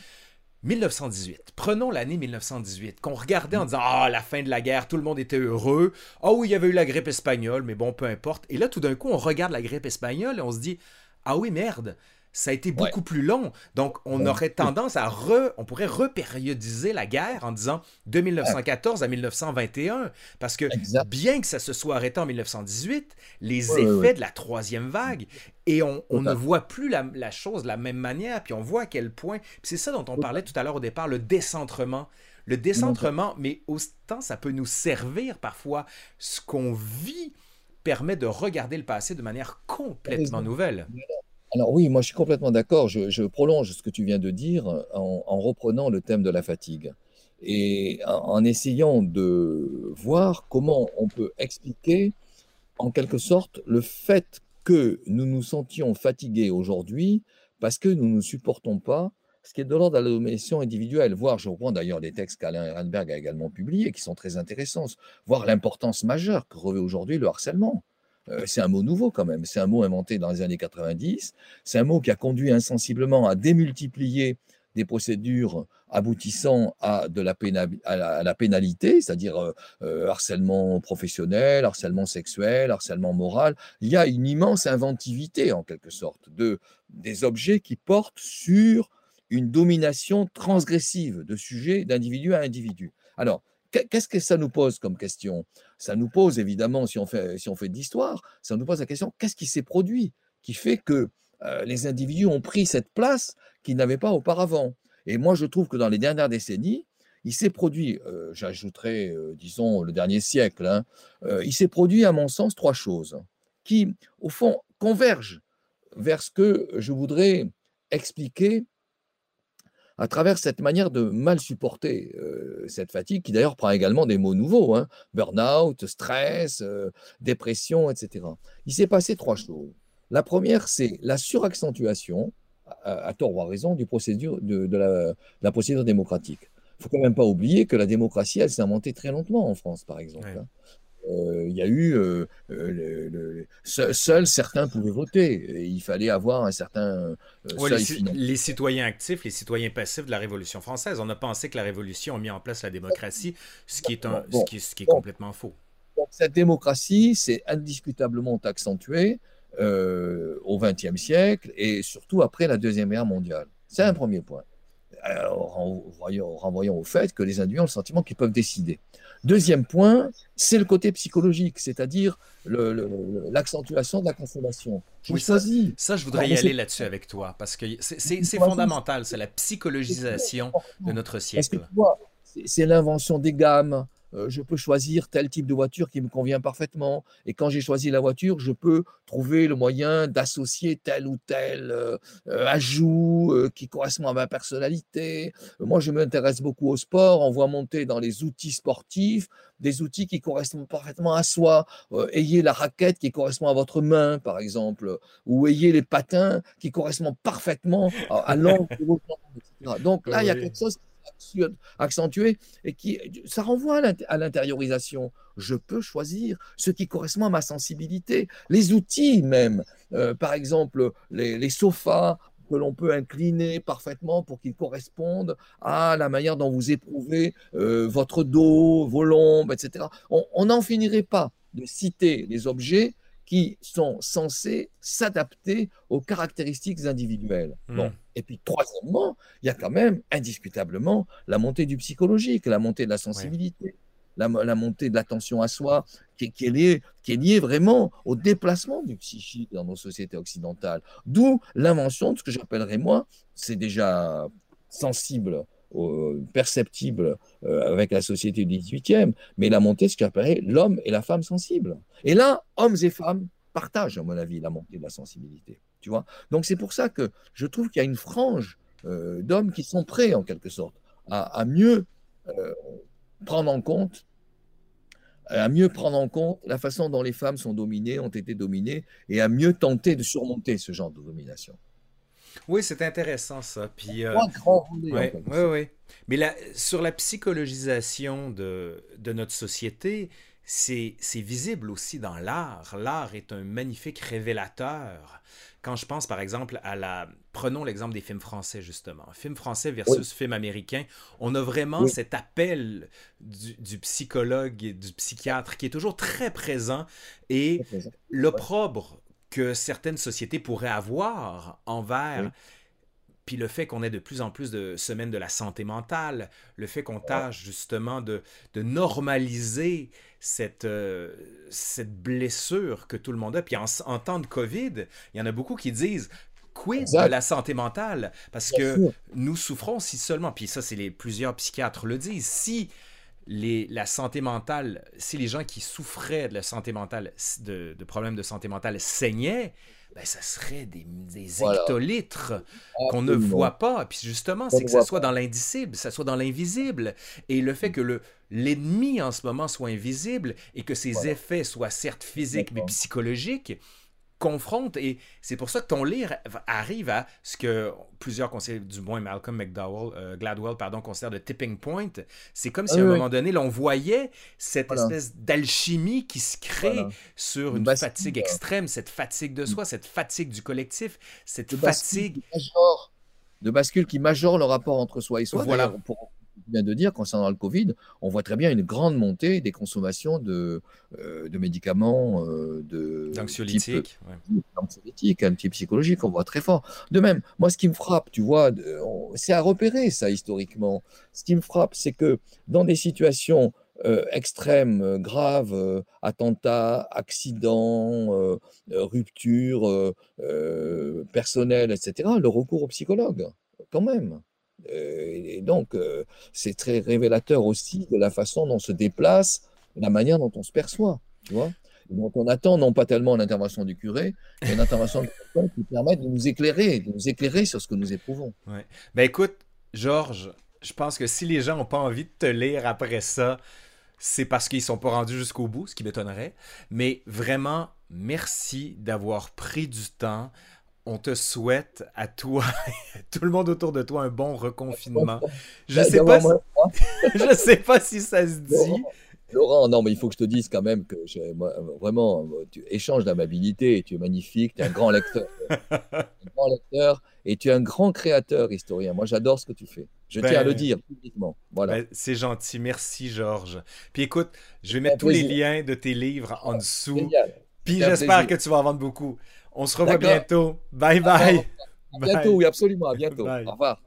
Speaker 1: 1918, prenons l'année 1918, qu'on regardait en disant Ah, la fin de la guerre, tout le monde était heureux. Ah oui, il y avait eu la grippe espagnole, mais bon, peu importe. Et là, tout d'un coup, on regarde la grippe espagnole et on se dit Ah oui, merde, ça a été beaucoup plus long. Donc, on aurait tendance à re, on pourrait repériodiser la guerre en disant de 1914 à 1921. Parce que bien que ça se soit arrêté en 1918, les effets de la troisième vague, et on, ne voit plus la, chose de la même manière, puis on voit à quel point, c'est ça dont on parlait tout à l'heure au départ, le décentrement. Le décentrement, mais autant ça peut nous servir parfois. Ce qu'on vit permet de regarder le passé de manière complètement nouvelle.
Speaker 2: Alors oui, moi je suis complètement d'accord. Je, prolonge ce que tu viens de dire en, reprenant le thème de la fatigue et en, essayant de voir comment on peut expliquer en quelque sorte le fait que nous nous sentions fatigués aujourd'hui parce que nous ne supportons pas ce qui est de l'ordre de la domination individuelle, voire, je reprends d'ailleurs des textes qu'Alain Ehrenberg a également publiés, qui sont très intéressants, voir l'importance majeure que revêt aujourd'hui le harcèlement. Euh, c'est un mot nouveau quand même, c'est un mot inventé dans les années 90, c'est un mot qui a conduit insensiblement à démultiplier des procédures aboutissant à, de la, pénalité, c'est-à-dire euh, euh, harcèlement professionnel, harcèlement sexuel, harcèlement moral. Il y a une immense inventivité, en quelque sorte, de, des objets qui portent sur une domination transgressive de sujet d'individu à individu. Alors, Qu'est-ce que ça nous pose comme question? Ça nous pose évidemment, si on fait, si on fait de l'histoire, ça nous pose la question qu'est-ce qui s'est produit qui fait que euh, les individus ont pris cette place qu'ils n'avaient pas auparavant? Et moi, je trouve que dans les dernières décennies, il s'est produit, euh, j'ajouterais, euh, disons, le dernier siècle, hein, il s'est produit, à mon sens, trois choses qui, au fond, convergent vers ce que je voudrais expliquer à travers cette manière de mal supporter euh, cette fatigue, qui d'ailleurs prend également des mots nouveaux, hein, burn-out, stress, euh, dépression, etc. Il s'est passé trois choses. La première, c'est la suraccentuation, à, tort ou à raison, du procédure, de, la, procédure démocratique. Il ne faut quand même pas oublier que la démocratie, elle s'est inventée très lentement en France, par exemple. Hein. Euh, il y a eu euh, euh, seuls certains pouvaient voter. il fallait avoir un certain
Speaker 1: les, citoyens actifs, les citoyens passifs de la Révolution française. On a pensé que la Révolution a mis en place la démocratie, ce qui est, un, ce qui, ce qui est complètement faux.
Speaker 2: cette démocratie s'est indiscutablement accentuée au XXe siècle et surtout après la Deuxième Guerre mondiale. C'est un premier point. En renvoyant au fait que les individus ont le sentiment qu'ils peuvent décider. Deuxième point, c'est le côté psychologique, c'est-à-dire l'accentuation de la consommation.
Speaker 1: Choisis. Ça, je voudrais y aller là-dessus avec toi, parce que c'est fondamental, c'est la psychologisation de notre siècle.
Speaker 2: C'est l'invention des gammes, je peux choisir tel type de voiture qui me convient parfaitement. Et quand j'ai choisi la voiture, je peux trouver le moyen d'associer tel ou tel euh, euh, ajout qui correspond à ma personnalité. moi, je m'intéresse beaucoup au sport. On voit monter dans les outils sportifs des outils qui correspondent parfaitement à soi. ayez la raquette qui correspond à votre main, par exemple, ou ayez les patins qui correspondent parfaitement à, l'angle de votre main, Donc là, il y a quelque chose accentué et qui ça renvoie à l'intériorisation. Je peux choisir ce qui correspond à ma sensibilité. Les outils même, euh, par exemple les, sofas que l'on peut incliner parfaitement pour qu'ils correspondent à la manière dont vous éprouvez euh, votre dos, vos lombes, etc. On n'en finirait pas de citer les objets qui sont censés s'adapter aux caractéristiques individuelles. Hmm. Bon. Et puis, troisièmement, il y a quand même indiscutablement la montée du psychologique, la montée de la sensibilité, la, montée de l'attention à soi, qui, est liée, qui est liée vraiment au déplacement du psychique dans nos sociétés occidentales. D'où l'invention de ce que j'appellerais, moi, c'est déjà sensible perceptible euh, avec la société du 18e, mais la montée, ce qu'apparaît l'homme et la femme sensible. Et là, hommes et femmes partagent, à mon avis, la montée de la sensibilité. Tu vois Donc c'est pour ça que je trouve qu'il y a une frange euh, d'hommes qui sont prêts, en quelque sorte, à, mieux euh, prendre en compte à mieux prendre en compte la façon dont les femmes sont dominées, ont été dominées, et à mieux tenter de surmonter ce genre de domination.
Speaker 1: Oui, c'est intéressant ça. Puis, euh, oui, oui, Mais sur la psychologisation de, de notre société, c'est visible aussi dans l'art. L'art est un magnifique révélateur. Quand je pense par exemple à la... Prenons l'exemple des films français justement. Film français versus film américain. On a vraiment cet appel du, du, psychologue et du psychiatre qui est toujours très présent et l'opprobre que certaines sociétés pourraient avoir envers. Puis le fait qu'on ait de plus en plus de semaines de la santé mentale, le fait qu'on tâche justement de, de normaliser cette, euh, cette blessure que tout le monde a. Puis en, temps de COVID, il y en a beaucoup qui disent quid de la santé mentale? Parce que nous souffrons si seulement, puis ça c'est les plusieurs psychiatres le disent, si la santé mentale, si les gens qui souffraient de la santé mentale, de, problèmes de santé mentale saignaient, ben, ça serait des, des hectolitres qu'on ne voit pas. Puis justement, c'est que ça soit dans l'indicible, ça soit dans l'invisible. Et le fait que l'ennemi en ce moment soit invisible et que ses effets soient certes physiques mais psychologiques, confronte et c'est pour ça que ton livre arrive à ce que plusieurs conseillers, du moins Malcolm McDowell, euh, Gladwell, pardon, considèrent le tipping point. C'est comme si à un moment donné, l'on voyait cette espèce d'alchimie qui se crée sur une, fatigue extrême, cette fatigue de soi, cette fatigue du collectif, cette fatigue...
Speaker 2: de bascule qui majore le rapport entre soi et soi. Voilà viens de dire, concernant le Covid, on voit très bien une grande montée des consommations de, euh, de médicaments euh, de
Speaker 1: d'anxiolytiques,
Speaker 2: ouais. psychologique, on voit très fort. De même, moi, ce qui me frappe, tu vois, c'est à repérer ça historiquement. Ce qui me frappe, c'est que dans des situations euh, extrêmes, graves, attentats, accidents, ruptures personnelles, etc., le recours au psychologue, quand même. Euh, et donc, euh, c'est très révélateur aussi de la façon dont se déplace, la manière dont on se perçoit. Tu vois donc on attend non pas tellement l'intervention du curé, mais une intervention de quelqu'un qui permet de nous éclairer, de nous éclairer sur ce que nous éprouvons.
Speaker 1: Ouais. Ben écoute, Georges, je pense que si les gens n'ont pas envie de te lire après ça, c'est parce qu'ils sont pas rendus jusqu'au bout, ce qui m'étonnerait. Mais vraiment, merci d'avoir pris du temps on te souhaite à toi et à tout le monde autour de toi un bon reconfinement. Je sais pas si... je sais pas si ça se dit.
Speaker 2: Laurent, non, mais il faut que je te dise quand même que vraiment, tu échanges d'amabilité, tu es magnifique, tu es un grand lecteur. un grand lecteur et tu es un grand créateur historien. Moi, j'adore ce que tu fais. Je tiens à le ben, dire publiquement. Voilà.
Speaker 1: Ben, c'est gentil. Merci, Georges. Puis écoute, je vais mettre tous les liens de tes livres en dessous. Puis j'espère que tu vas en vendre beaucoup. On se revoit bientôt. Bye bye.
Speaker 2: À bientôt, oui, absolument. À bientôt. Au revoir.